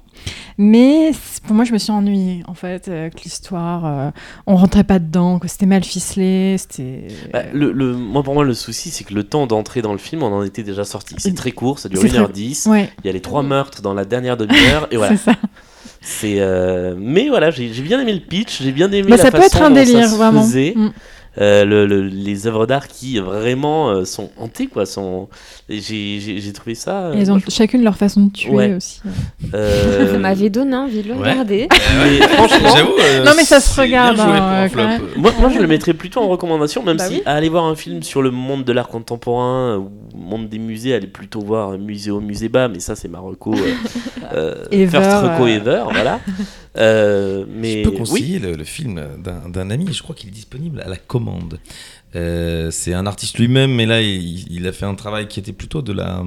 mais pour moi je me suis ennuyée en fait, euh, que l'histoire, euh, on rentrait pas dedans, que c'était mal ficelé, c'était... Bah, le, le- moi, pour moi, le souci, c'est que le temps d'entrer dans le film, on en était déjà sorti. C'est très court, ça dure C'est très- 1h10. Ouais, Il y a les trois meurtres dans la dernière demi-heure, et voilà. [LAUGHS] c'est ça. Euh, Mais voilà, j'ai bien aimé le pitch, j'ai bien aimé Bah, la ça peut façon être un délire, se vraiment. Euh, le- le- les œuvres d'art qui vraiment euh, sont hantées, quoi. Sont... J'ai trouvé ça. euh, ils ont chacune leur façon de tuer Ouais. aussi. Ça [LAUGHS] m'avait donné envie de le Ouais. regarder. [LAUGHS] franchement, euh, Non, mais ça se regarde, hein, ouais. Moi, moi, je le mettrais plutôt en recommandation, même Bah si oui. aller voir un film sur le monde de l'art contemporain ou monde des musées, aller plutôt voir musée au musée bas, mais ça c'est Marocco. Euh, [LAUGHS] euh, Ever, first reco euh. ever, voilà. Euh, mais Je peux oui, conseiller le, le film d'un ami, je crois qu'il est disponible à la commande. Euh, c'est un artiste lui-même, mais là il, il a fait un travail qui était plutôt de la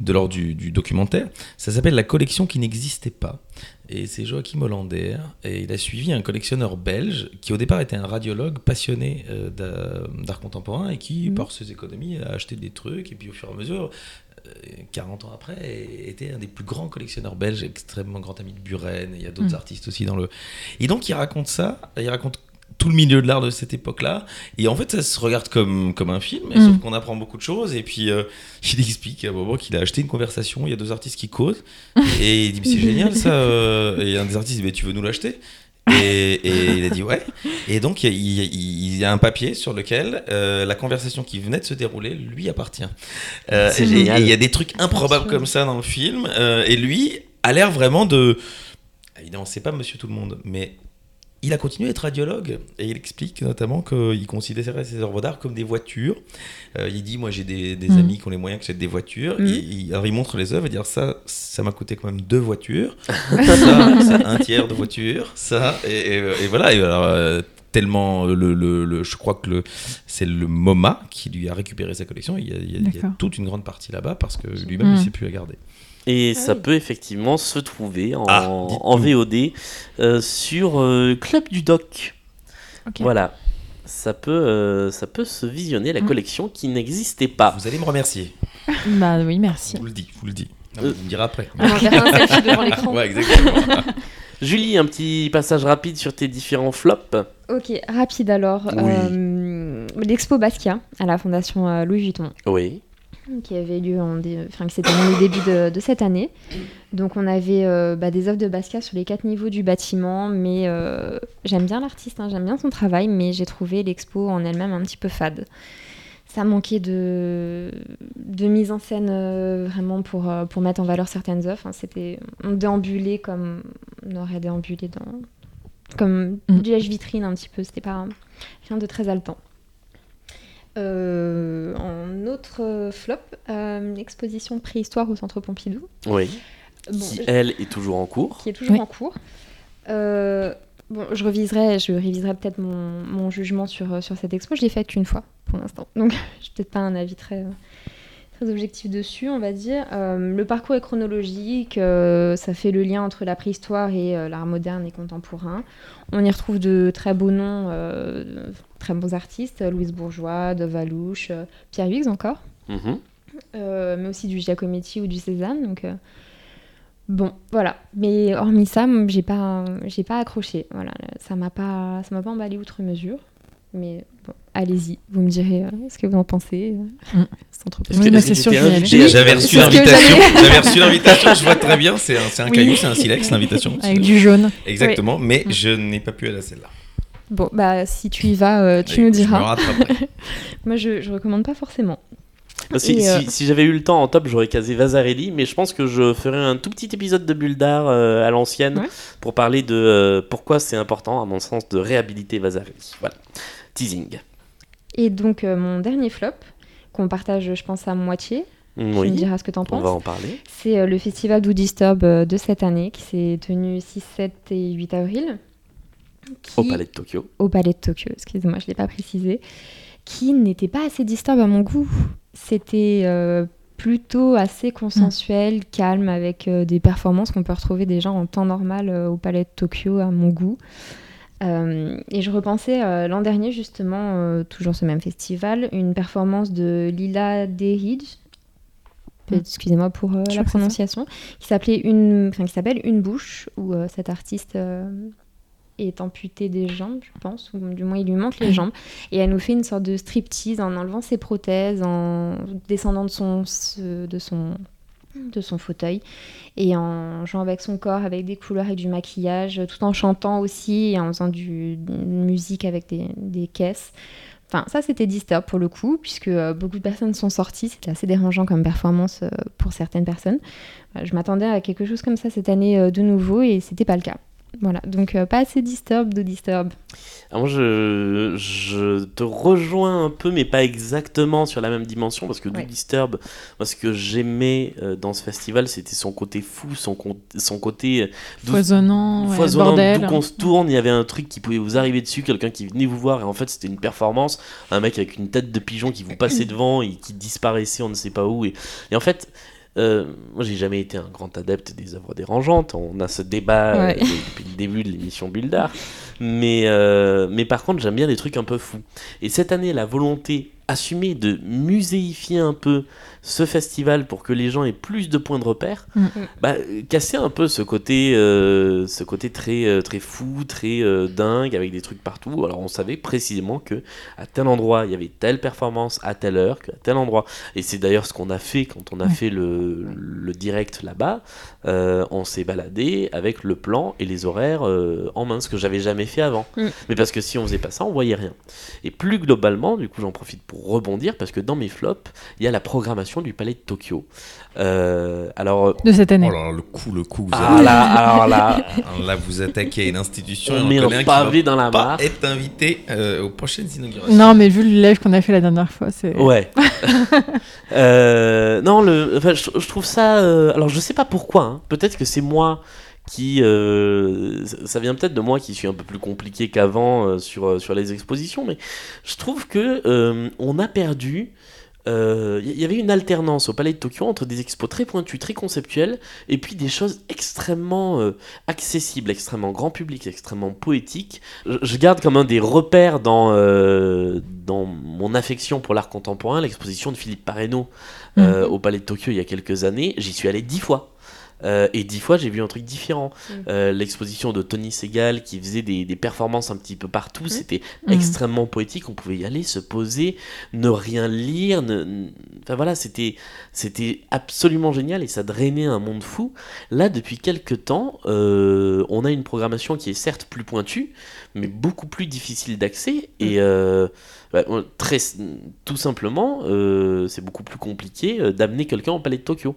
de l'ordre du, du documentaire. Ça s'appelle La collection qui n'existait pas. Et c'est Joachim Hollander. Et il a suivi un collectionneur belge qui au départ était un radiologue passionné euh, d'a- d'art contemporain et qui, Mhm. par ses économies, a acheté des trucs. Et puis au fur et à mesure, euh, 40 ans après, était un des plus grands collectionneurs belges, extrêmement grand ami de Buren. Il y a d'autres Mhm. artistes aussi dans le. Et donc il raconte ça. Il raconte tout le milieu de l'art de cette époque-là. Et en fait, ça se regarde comme, comme un film, et Mm. sauf qu'on apprend beaucoup de choses. Et puis, euh, [LAUGHS] il explique à un moment qu'il a acheté une conversation. Il y a deux artistes qui causent. Et il dit, mais c'est [LAUGHS] génial ça. euh. Et un des artistes dit, mais tu veux nous l'acheter? Et, et il a dit ouais. Et donc il y a, il y a- il y a un papier sur lequel euh, la conversation qui venait de se dérouler lui appartient. Euh, C'est génial. il y a des trucs improbables comme ça dans le film. euh, et lui a l'air vraiment de. Évidemment, c'est pas Monsieur Tout le Monde, mais il a continué à être radiologue et il explique notamment qu'il considérait ses œuvres d'art comme des voitures. Euh, il dit Moi j'ai des, des Mm. amis qui ont les moyens que j'ai des voitures. Mm. Et il- alors il montre les œuvres et dire Ça, ça m'a coûté quand même deux voitures. [LAUGHS] ça, c'est un tiers de voiture. Ça, et, et- et voilà. Et alors, euh, tellement le, le- le- je crois que le c'est le MoMA qui lui a récupéré sa collection il y a, il y toute une grande partie là-bas parce que lui-même Mm. il sait plus la garder Et Ah ça oui. peut effectivement se trouver en, Ah, en. VOD euh, sur euh, Club du Doc. Voilà. Ça peut, euh, ça peut se visionner la Mm. collection qui n'existait pas. vous allez me remercier [LAUGHS] Bah oui, merci. je vous le dis je vous le dis Non, mais Euh. vous me direz après On un devant [LAUGHS] l'écran. ouais exactement [LAUGHS] Julie, un petit passage rapide sur tes différents flops. Ok, rapide alors. Oui. Euh, L'expo Basquiat à la Fondation Louis Vuitton. Oui. Qui avait lieu en dé- enfin, qui terminé au début de, de cette année. Donc on avait euh, bah, des œuvres de Basquiat sur les quatre niveaux du bâtiment, mais euh, j'aime bien l'artiste, hein, j'aime bien son travail, mais j'ai trouvé l'expo en elle-même un petit peu fade. Ça manquait de, de mise en scène euh, vraiment pour, pour mettre en valeur certaines œuvres. Enfin, c'était, on déambulait comme on aurait déambulé dans comme Mm. du lèche-vitrine un petit peu. C'était pas rien de très haletant. Euh, en autre flop, euh, l'exposition préhistoire au Centre Pompidou. Oui. Bon, qui, je- elle, est toujours en cours. qui est toujours Oui. en cours. Euh, bon, je reviserai, je réviserai peut-être mon, mon jugement sur, euh, sur cette expo. Je l'ai faite qu'une fois pour l'instant, donc [LAUGHS] je peut-être pas un avis très, euh, très objectif dessus, on va dire. Euh, le parcours est chronologique, euh, ça fait le lien entre la préhistoire et euh, l'art moderne et contemporain. On y retrouve de très beaux noms, de très bons artistes, Louise Bourgeois, Dov Alouche, euh, Pierre Huyghe encore Mhm. mais aussi du Giacometti ou du Cézanne. Donc, bon, voilà. Mais hormis ça, j'ai pas, j'ai pas accroché. Voilà, ça m'a pas, ça m'a pas emballé outre mesure. Mais bon, allez-y, vous me direz euh, ce que vous en pensez. euh, Mm. [LAUGHS] C'est Oui, [LAUGHS] à- J'avais reçu l'invitation. J'avais [LAUGHS] reçu l'invitation. Je vois très bien. C'est un, un Oui. caillou, c'est un silex, l'invitation. Avec du jaune. Exactement. Mais Mm. je n'ai pas pu aller à celle-là. Bon, bah si tu y vas, euh, tu Oui, nous diras. Moi, je, je recommande pas forcément. Bah, si, Et, euh, si- si j'avais eu le temps en top, j'aurais casé Vasarelli, mais je pense que je ferai un tout petit épisode de Bulldar euh, à l'ancienne Ouais. pour parler de euh, pourquoi c'est important, à mon sens, de réhabiliter Vasarelli. Voilà. Teasing. Et donc, euh, mon dernier flop, qu'on partage, je pense, à moitié, tu me diras ce que t'en on penses, va en parler. c'est euh, le festival Do Disturb euh, de cette année, qui s'est tenu 6, 7 et 8 avril. Au Palais de Tokyo. au Palais de Tokyo, excusez-moi, je ne l'ai pas précisé, qui n'était pas assez disturb à mon goût. C'était euh, plutôt assez consensuel, calme, avec des performances qu'on peut retrouver déjà en temps normal au Palais de Tokyo à mon goût. Euh, et je repensais euh, l'an dernier, justement, euh, toujours ce même festival, une performance de Lila Derridge, Mm. excusez-moi pour la prononciation, qui s'appelait une, enfin, qui s'appelle Une bouche, où cet artiste est amputé des jambes, je pense, ou du moins il lui manque les [COUGHS] jambes, et elle nous fait une sorte de striptease en enlevant ses prothèses, en descendant de son, de son, de son fauteuil, et en jouant avec son corps, avec des couleurs et du maquillage, tout en chantant aussi, et en faisant du, musique avec des, des caisses. Enfin, ça, c'était Disturb pour le coup, puisque euh, beaucoup de personnes sont sorties. C'était assez dérangeant comme performance euh, pour certaines personnes. Euh, je m'attendais à quelque chose comme ça cette année de nouveau, et c'était pas le cas. Voilà, donc euh, pas assez Disturb de Disturb. Moi, je, je te rejoins un peu, mais pas exactement sur la même dimension, parce que Do Ouais. Disturb, moi, ce que j'aimais euh, dans ce festival, c'était son côté fou, son, con- son côté euh, Foisonnant, ouais, foisonnant, d'où qu'on se tourne, il y avait un truc qui pouvait vous arriver dessus, quelqu'un qui venait vous voir, et en fait, c'était une performance, un mec avec une tête de pigeon qui vous passait [COUGHS] devant et qui disparaissait, on ne sait pas où, et, et en fait. Euh, moi, j'ai jamais été un grand adepte des œuvres dérangeantes. On a ce débat euh, depuis le début de l'émission Buildar. Mais, euh, mais par contre, j'aime bien des trucs un peu fous. Et cette année, la volonté assumée de muséifier un peu ce festival pour que les gens aient plus de points de repère, Mm. bah, euh, casser un peu ce côté, euh, ce côté très, euh, très fou, très euh, dingue, avec des trucs partout. Alors on savait précisément que à tel endroit, il y avait telle performance à telle heure, qu'à tel endroit. Et c'est d'ailleurs ce qu'on a fait quand on a fait le, le direct là-bas. Euh, on s'est baladé avec le plan et les horaires euh, en main, ce que j'avais jamais fait avant. Mm. Mais parce que si on faisait pas ça, on voyait rien. Et plus globalement, du coup, j'en profite pour rebondir parce que dans mes flops, il y a la programmation du Palais de Tokyo. Euh, alors, de cette année. Oh là le coup, le coup. Vous ah avez- là, alors là, Alors là, vous attaquez à une institution. et on on met pavé dans la pas mare. être invité euh, aux prochaines inaugurations. Non, mais vu le live qu'on a fait la dernière fois, c'est. Ouais. [LAUGHS] Euh, non, le, enfin, je, je trouve ça. euh, alors, je sais pas pourquoi. hein. Peut-être que c'est moi qui. euh, ça- vient peut-être de moi qui suis un peu plus compliqué qu'avant euh, sur, euh, sur les expositions, mais je trouve que euh, on a perdu. Euh, Il y avait une alternance au Palais de Tokyo entre des expos très pointus, très conceptuels, et puis des choses extrêmement euh, accessibles, extrêmement grand public, extrêmement poétiques. Je, je garde comme un des repères dans, euh, dans mon affection pour l'art contemporain l'exposition de Philippe Parreno euh, au Palais de Tokyo il y a quelques années. J'y suis allé dix fois. Euh, et dix fois, j'ai vu un truc différent. Mhm. Euh, L'exposition de Tony Segal qui faisait des, des performances un petit peu partout, c'était Mhm. extrêmement poétique. On pouvait y aller, se poser, ne rien lire. Ne... Enfin voilà, c'était c'était absolument génial et ça drainait un monde fou. Là, depuis quelques temps, euh, on a une programmation qui est certes plus pointue, mais beaucoup plus difficile d'accès. Et euh, bah, très, tout simplement, euh, c'est beaucoup plus compliqué euh, d'amener quelqu'un au Palais de Tokyo.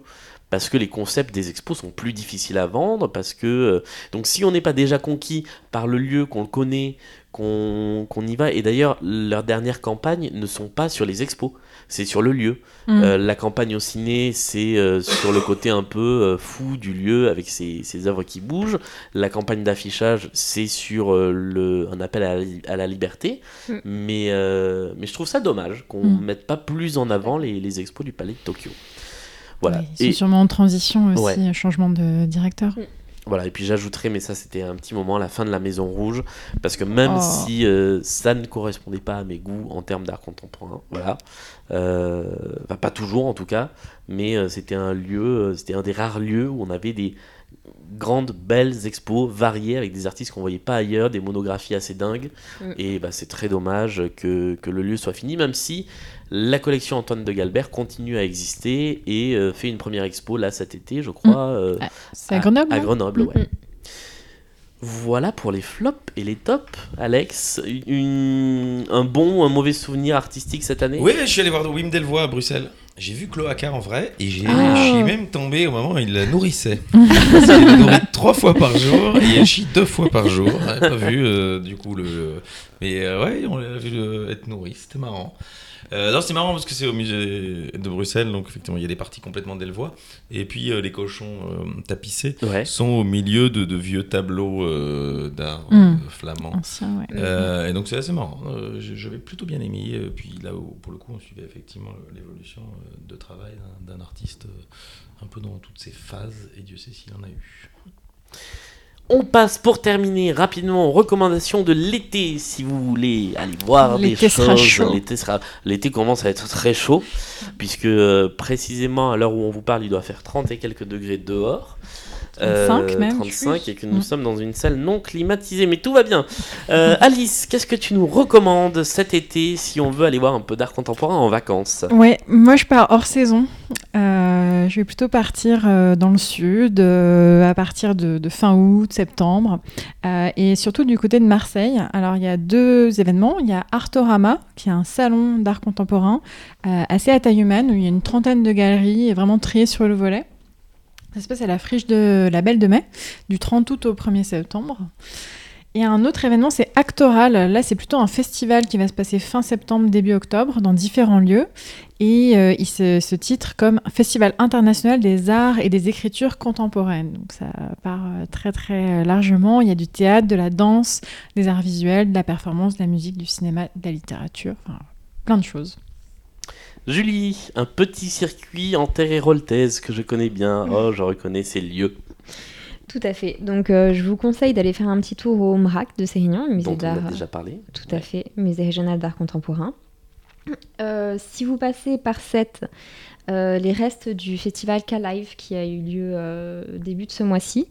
Parce que les concepts des expos sont plus difficiles à vendre, parce que... euh, donc si on n'est pas déjà conquis par le lieu, qu'on le connaît, qu'on y va, et d'ailleurs, leurs dernières campagnes ne sont pas sur les expos, c'est sur le lieu. Mm. Euh, la campagne au ciné, c'est euh, sur le côté un peu euh, fou du lieu avec ses, ses œuvres qui bougent. La campagne d'affichage, c'est sur euh, le, un appel à la, li- à la liberté. Mm. Mais, euh, mais je trouve ça dommage qu'on ne Mm. mette pas plus en avant les, les expos du Palais de Tokyo. Voilà. Ouais, ils sont Et, sûrement en transition aussi, Ouais. changement de directeur. Voilà. et puis j'ajouterai, mais ça c'était un petit moment, la fin de la Maison Rouge, parce que même Oh. si euh, ça ne correspondait pas à mes goûts en termes d'art contemporain, voilà, euh, pas toujours en tout cas, mais euh, c'était un lieu, c'était un des rares lieux où on avait des grandes belles expos variées avec des artistes qu'on voyait pas ailleurs, des monographies assez dingues, Mm. et bah, c'est très dommage que, que le lieu soit fini, même si la collection Antoine de Galbert continue à exister et euh, fait une première expo là cet été, je crois. euh, Ah, C'est à Grenoble À Grenoble, ouais. Voilà pour les flops et les tops. Alex, une- un bon ou un mauvais souvenir artistique cette année? Oui, je suis allé voir Wim Delvoye à Bruxelles. J'ai vu Cloaca en vrai et j'ai, Ah. je suis même tombé au moment où il la nourrissait. [LAUGHS] Parce qu'il la nourrit trois fois par jour et elle chie deux fois par jour. J'avais pas vu euh, du coup le. le- Mais euh, ouais, on l'a vu euh, être nourri, c'était marrant. Euh, non, c'est marrant parce que c'est au musée de Bruxelles, donc effectivement il y a des parties complètement delvois. Et puis euh, les cochons euh, tapissés Ouais. sont au milieu de, de vieux tableaux euh, d'art Mm. euh. Ancien, ouais. Euh, et donc c'est assez marrant. Euh, je- J'avais plutôt bien aimé. euh, puis là, où, pour le coup, on suivait effectivement l'évolution de travail d'un- artiste un peu dans toutes ses phases. Et Dieu sait s'il en a eu. On passe pour terminer rapidement aux recommandations de l'été. Si vous voulez aller voir des L'été choses, sera l'été sera, l'été commence à être très chaud puisque euh, précisément à l'heure où on vous parle, il doit faire 30 et quelques degrés dehors. 35 même, 35 et que nous Mm. sommes dans une salle non climatisée, mais tout va bien. Euh, Alice, qu'est-ce que tu nous recommandes cet été si on veut aller voir un peu d'art contemporain en vacances? Ouais, moi je pars hors saison. Euh, je vais plutôt partir euh, dans le sud euh, à partir de, fin août, septembre, euh, et surtout du côté de Marseille. Alors il y a deux événements. Il y a Artorama, qui est un salon d'art contemporain euh, assez à taille humaine, où il y a une trentaine de galeries et vraiment triées sur le volet. Ça se passe à la friche de la Belle de Mai, du 30 août au 1er septembre. Et un autre événement, c'est Actoral. Là, c'est plutôt un festival qui va se passer fin septembre, début octobre, dans différents lieux. Et euh, il se, se titre comme Festival international des arts et des écritures contemporaines. Donc ça part euh, très très largement. Il y a du théâtre, de la danse, des arts visuels, de la performance, de la musique, du cinéma, de la littérature, enfin, plein de choses. Julie, un petit circuit en terre héroltaise que je connais bien. Oh, je reconnais ces lieux Tout à fait. Donc, euh, je vous conseille d'aller faire un petit tour au MRAC de Sérignan, musée dont on d'art. a déjà parlé. Tout à fait, musée régional d'art contemporain. Euh, si vous passez par cette, euh, les restes du festival K-Live qui a eu lieu euh, début de ce mois-ci,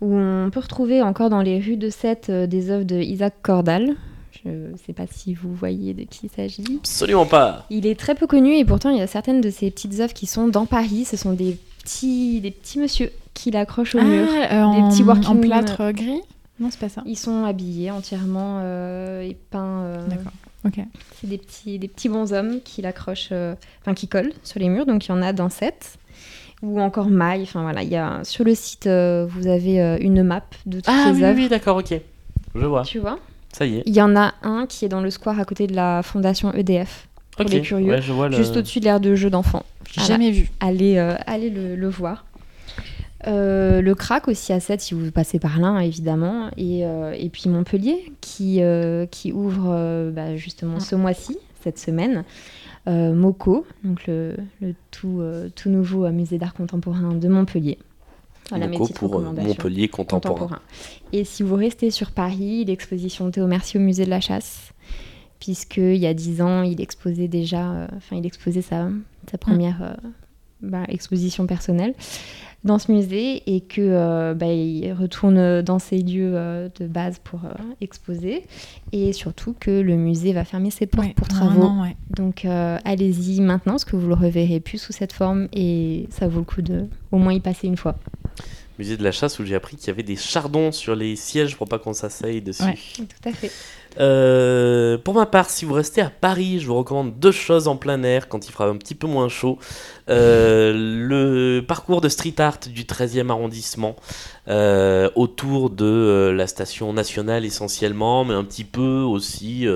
où on peut retrouver encore dans les rues de Sète euh, des œuvres de Isaac Cordal. Je ne sais pas si vous voyez de qui il s'agit. Absolument pas. Il est très peu connu et pourtant il y a certaines de ses petites œuvres qui sont dans Paris. Ce sont des petits, des petits monsieur qui l'accrochent au mur. Ah, euh, en, petits working- en plâtre gris? Non, c'est pas ça. Ils sont habillés entièrement euh, et peints. euh, D'accord. C'est des petits, des petits bonshommes qui l'accrochent, euh, enfin qui collent sur les murs. Donc il y en a dans 7 ou encore maille. Enfin voilà, il y a sur le site euh, vous avez euh, une map de toutes Ah les oui, oui, œuvres. oui, d'accord, ok. Je vois. Tu vois? Ça y est. Il y en a un qui est dans le square à côté de la fondation EDF, pour Ok. les curieux, Ouais, je vois le... juste au-dessus de l'aire de jeu d'enfants. J'ai jamais vu. Allez, euh, allez le, le voir. Euh, le crack aussi à 7 si vous passez par là évidemment et, euh, et puis Montpellier qui, euh, qui ouvre euh, bah, justement ce mois-ci cette semaine Euh, Moco donc le, le tout, euh, tout nouveau musée d'art contemporain de Montpellier voilà Moco pour Montpellier contemporain. contemporain. Et si vous restez sur Paris, l'exposition Théo Mercier au musée de la chasse, puisqu'il y a dix ans, il exposait déjà, euh, enfin, il exposait sa, sa première euh, bah, exposition personnelle dans ce musée et que euh, bah, il retourne dans ses lieux euh, de base pour euh, exposer et surtout que le musée va fermer ses portes Ouais, pour travaux. ouais. Donc euh, allez-y maintenant parce que vous le reverrez plus sous cette forme et ça vaut le coup de au moins y passer une fois. Musée de la chasse où j'ai appris qu'il y avait des chardons sur les sièges pour pas qu'on s'asseye dessus. Ouais. Tout à fait. Euh, pour ma part, si vous restez à Paris, je vous recommande deux choses en plein air quand il fera un petit peu moins chaud. Euh, [LAUGHS] le parcours de street art du 13e arrondissement euh, autour de la station nationale essentiellement, mais un petit peu aussi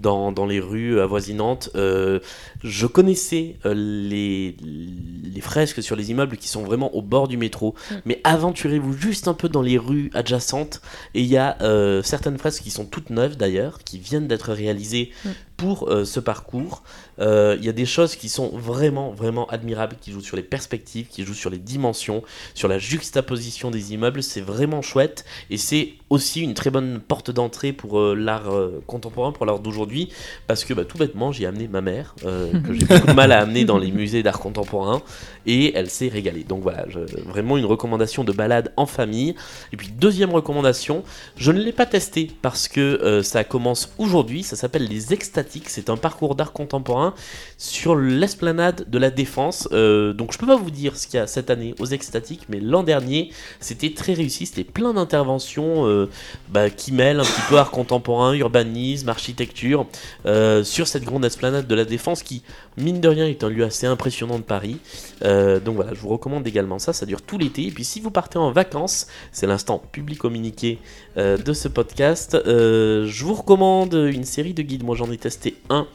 dans, dans les rues avoisinantes. Euh, je connaissais euh, les, les fresques sur les immeubles qui sont vraiment au bord du métro, mais aventurez-vous juste un peu dans les rues adjacentes et il y a euh, certaines fresques qui sont toutes neuves d'ailleurs, qui viennent d'être réalisées Mm. Pour euh, ce parcours. Euh, Il y a des choses qui sont vraiment, vraiment admirables, qui jouent sur les perspectives, qui jouent sur les dimensions, sur la juxtaposition des immeubles. C'est vraiment chouette et c'est aussi une très bonne porte d'entrée pour euh, l'art contemporain, pour l'art d'aujourd'hui, parce que bah, tout bêtement, j'ai amené ma mère, que j'ai beaucoup de mal à amener dans les musées d'art contemporain, et elle s'est régalée. Donc voilà, vraiment une recommandation de balade en famille. Et puis deuxième recommandation, je ne l'ai pas testé parce que ça commence aujourd'hui, ça s'appelle les Extatiques. C'est un parcours d'art contemporain sur l'esplanade de la Défense. Euh, donc je peux pas vous dire ce qu'il y a cette année aux Extatiques, mais l'an dernier c'était très réussi. C'était plein d'interventions euh, bah, qui mêlent un petit peu art contemporain, urbanisme, architecture euh, sur cette grande esplanade de la Défense qui, mine de rien, est un lieu assez impressionnant de Paris. Donc voilà, je vous recommande également ça. Ça dure tout l'été. Et puis si vous partez en vacances, c'est l'instant public communiqué de ce podcast. je vous recommande une série de guides. Moi, j'en ai testé un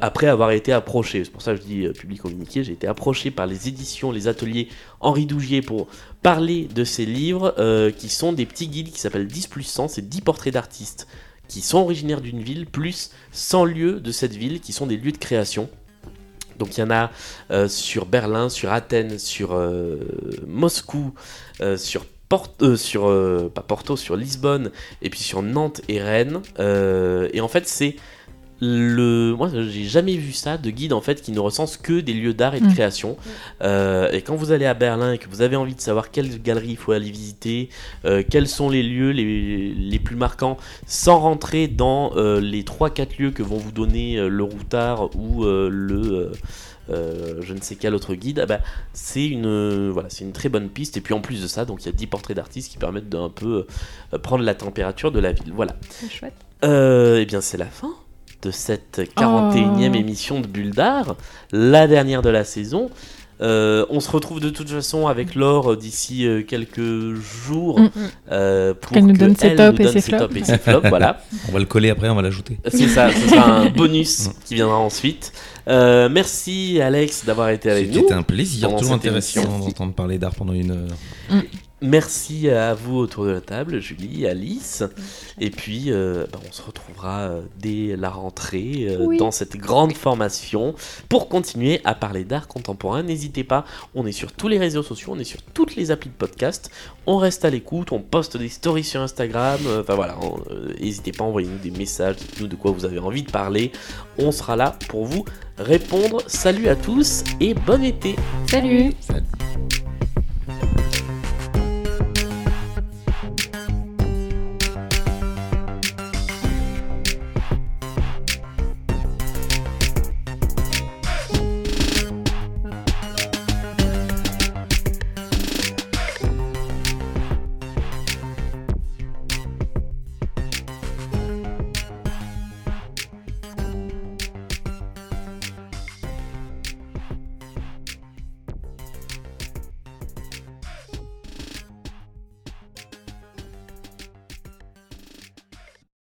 après avoir été approché. C'est pour ça que je dis euh, public communiqué. J'ai été approché par les éditions, les ateliers Henri Dougier pour parler de ces livres euh, qui sont des petits guides qui s'appellent 10 plus 100. C'est 10 portraits d'artistes qui sont originaires d'une ville plus 100 lieux de cette ville qui sont des lieux de création. Donc il y en a euh, sur Berlin, sur Athènes, sur Moscou, sur Porto, sur Lisbonne, et puis sur Nantes et Rennes. Et en fait c'est le, moi j'ai jamais vu ça de guide en fait qui ne recense que des lieux d'art et de Mm. création. Euh, et quand vous allez à Berlin et que vous avez envie de savoir quelle galerie il faut aller visiter, euh, quels sont les lieux les, les plus marquants, sans rentrer dans euh, les 3-4 lieux que vont vous donner le routard ou le je ne sais quel autre guide, ah bah, c'est une, voilà, c'est une très bonne piste. Et puis en plus de ça, donc il y a 10 portraits d'artistes qui permettent d'un peu prendre la température de la ville. Voilà. C'est chouette. Euh, eh bien, c'est la fin de cette 41e Oh. émission de Bulle d'Art, la dernière de la saison. Euh, on se retrouve de toute façon avec Laure d'ici euh, quelques jours Mm. euh, pour Qu'elle nous donne ses tops nous et donne ses ses flops. tops et ses flops, voilà. [LAUGHS] On va le coller après, on va l'ajouter. C'est ça, ce sera un [LAUGHS] bonus qui viendra ensuite. Euh, merci Alex d'avoir été avec nous. C'était un plaisir, toujours intéressant d'entendre parler d'art pendant une heure. Merci à vous autour de la table, Julie, Alice. Et puis, euh, bah, on se retrouvera euh, dès la rentrée euh, Oui. dans cette grande formation pour continuer à parler d'art contemporain. N'hésitez pas, on est sur tous les réseaux sociaux, on est sur toutes les applis de podcast. On reste à l'écoute, on poste des stories sur Instagram. euh, Enfin voilà, on- euh, n'hésitez pas à envoyer nous des messages, dites-nous de quoi vous avez envie de parler. On sera là pour vous répondre. Salut à tous et bon été! Salut Salut.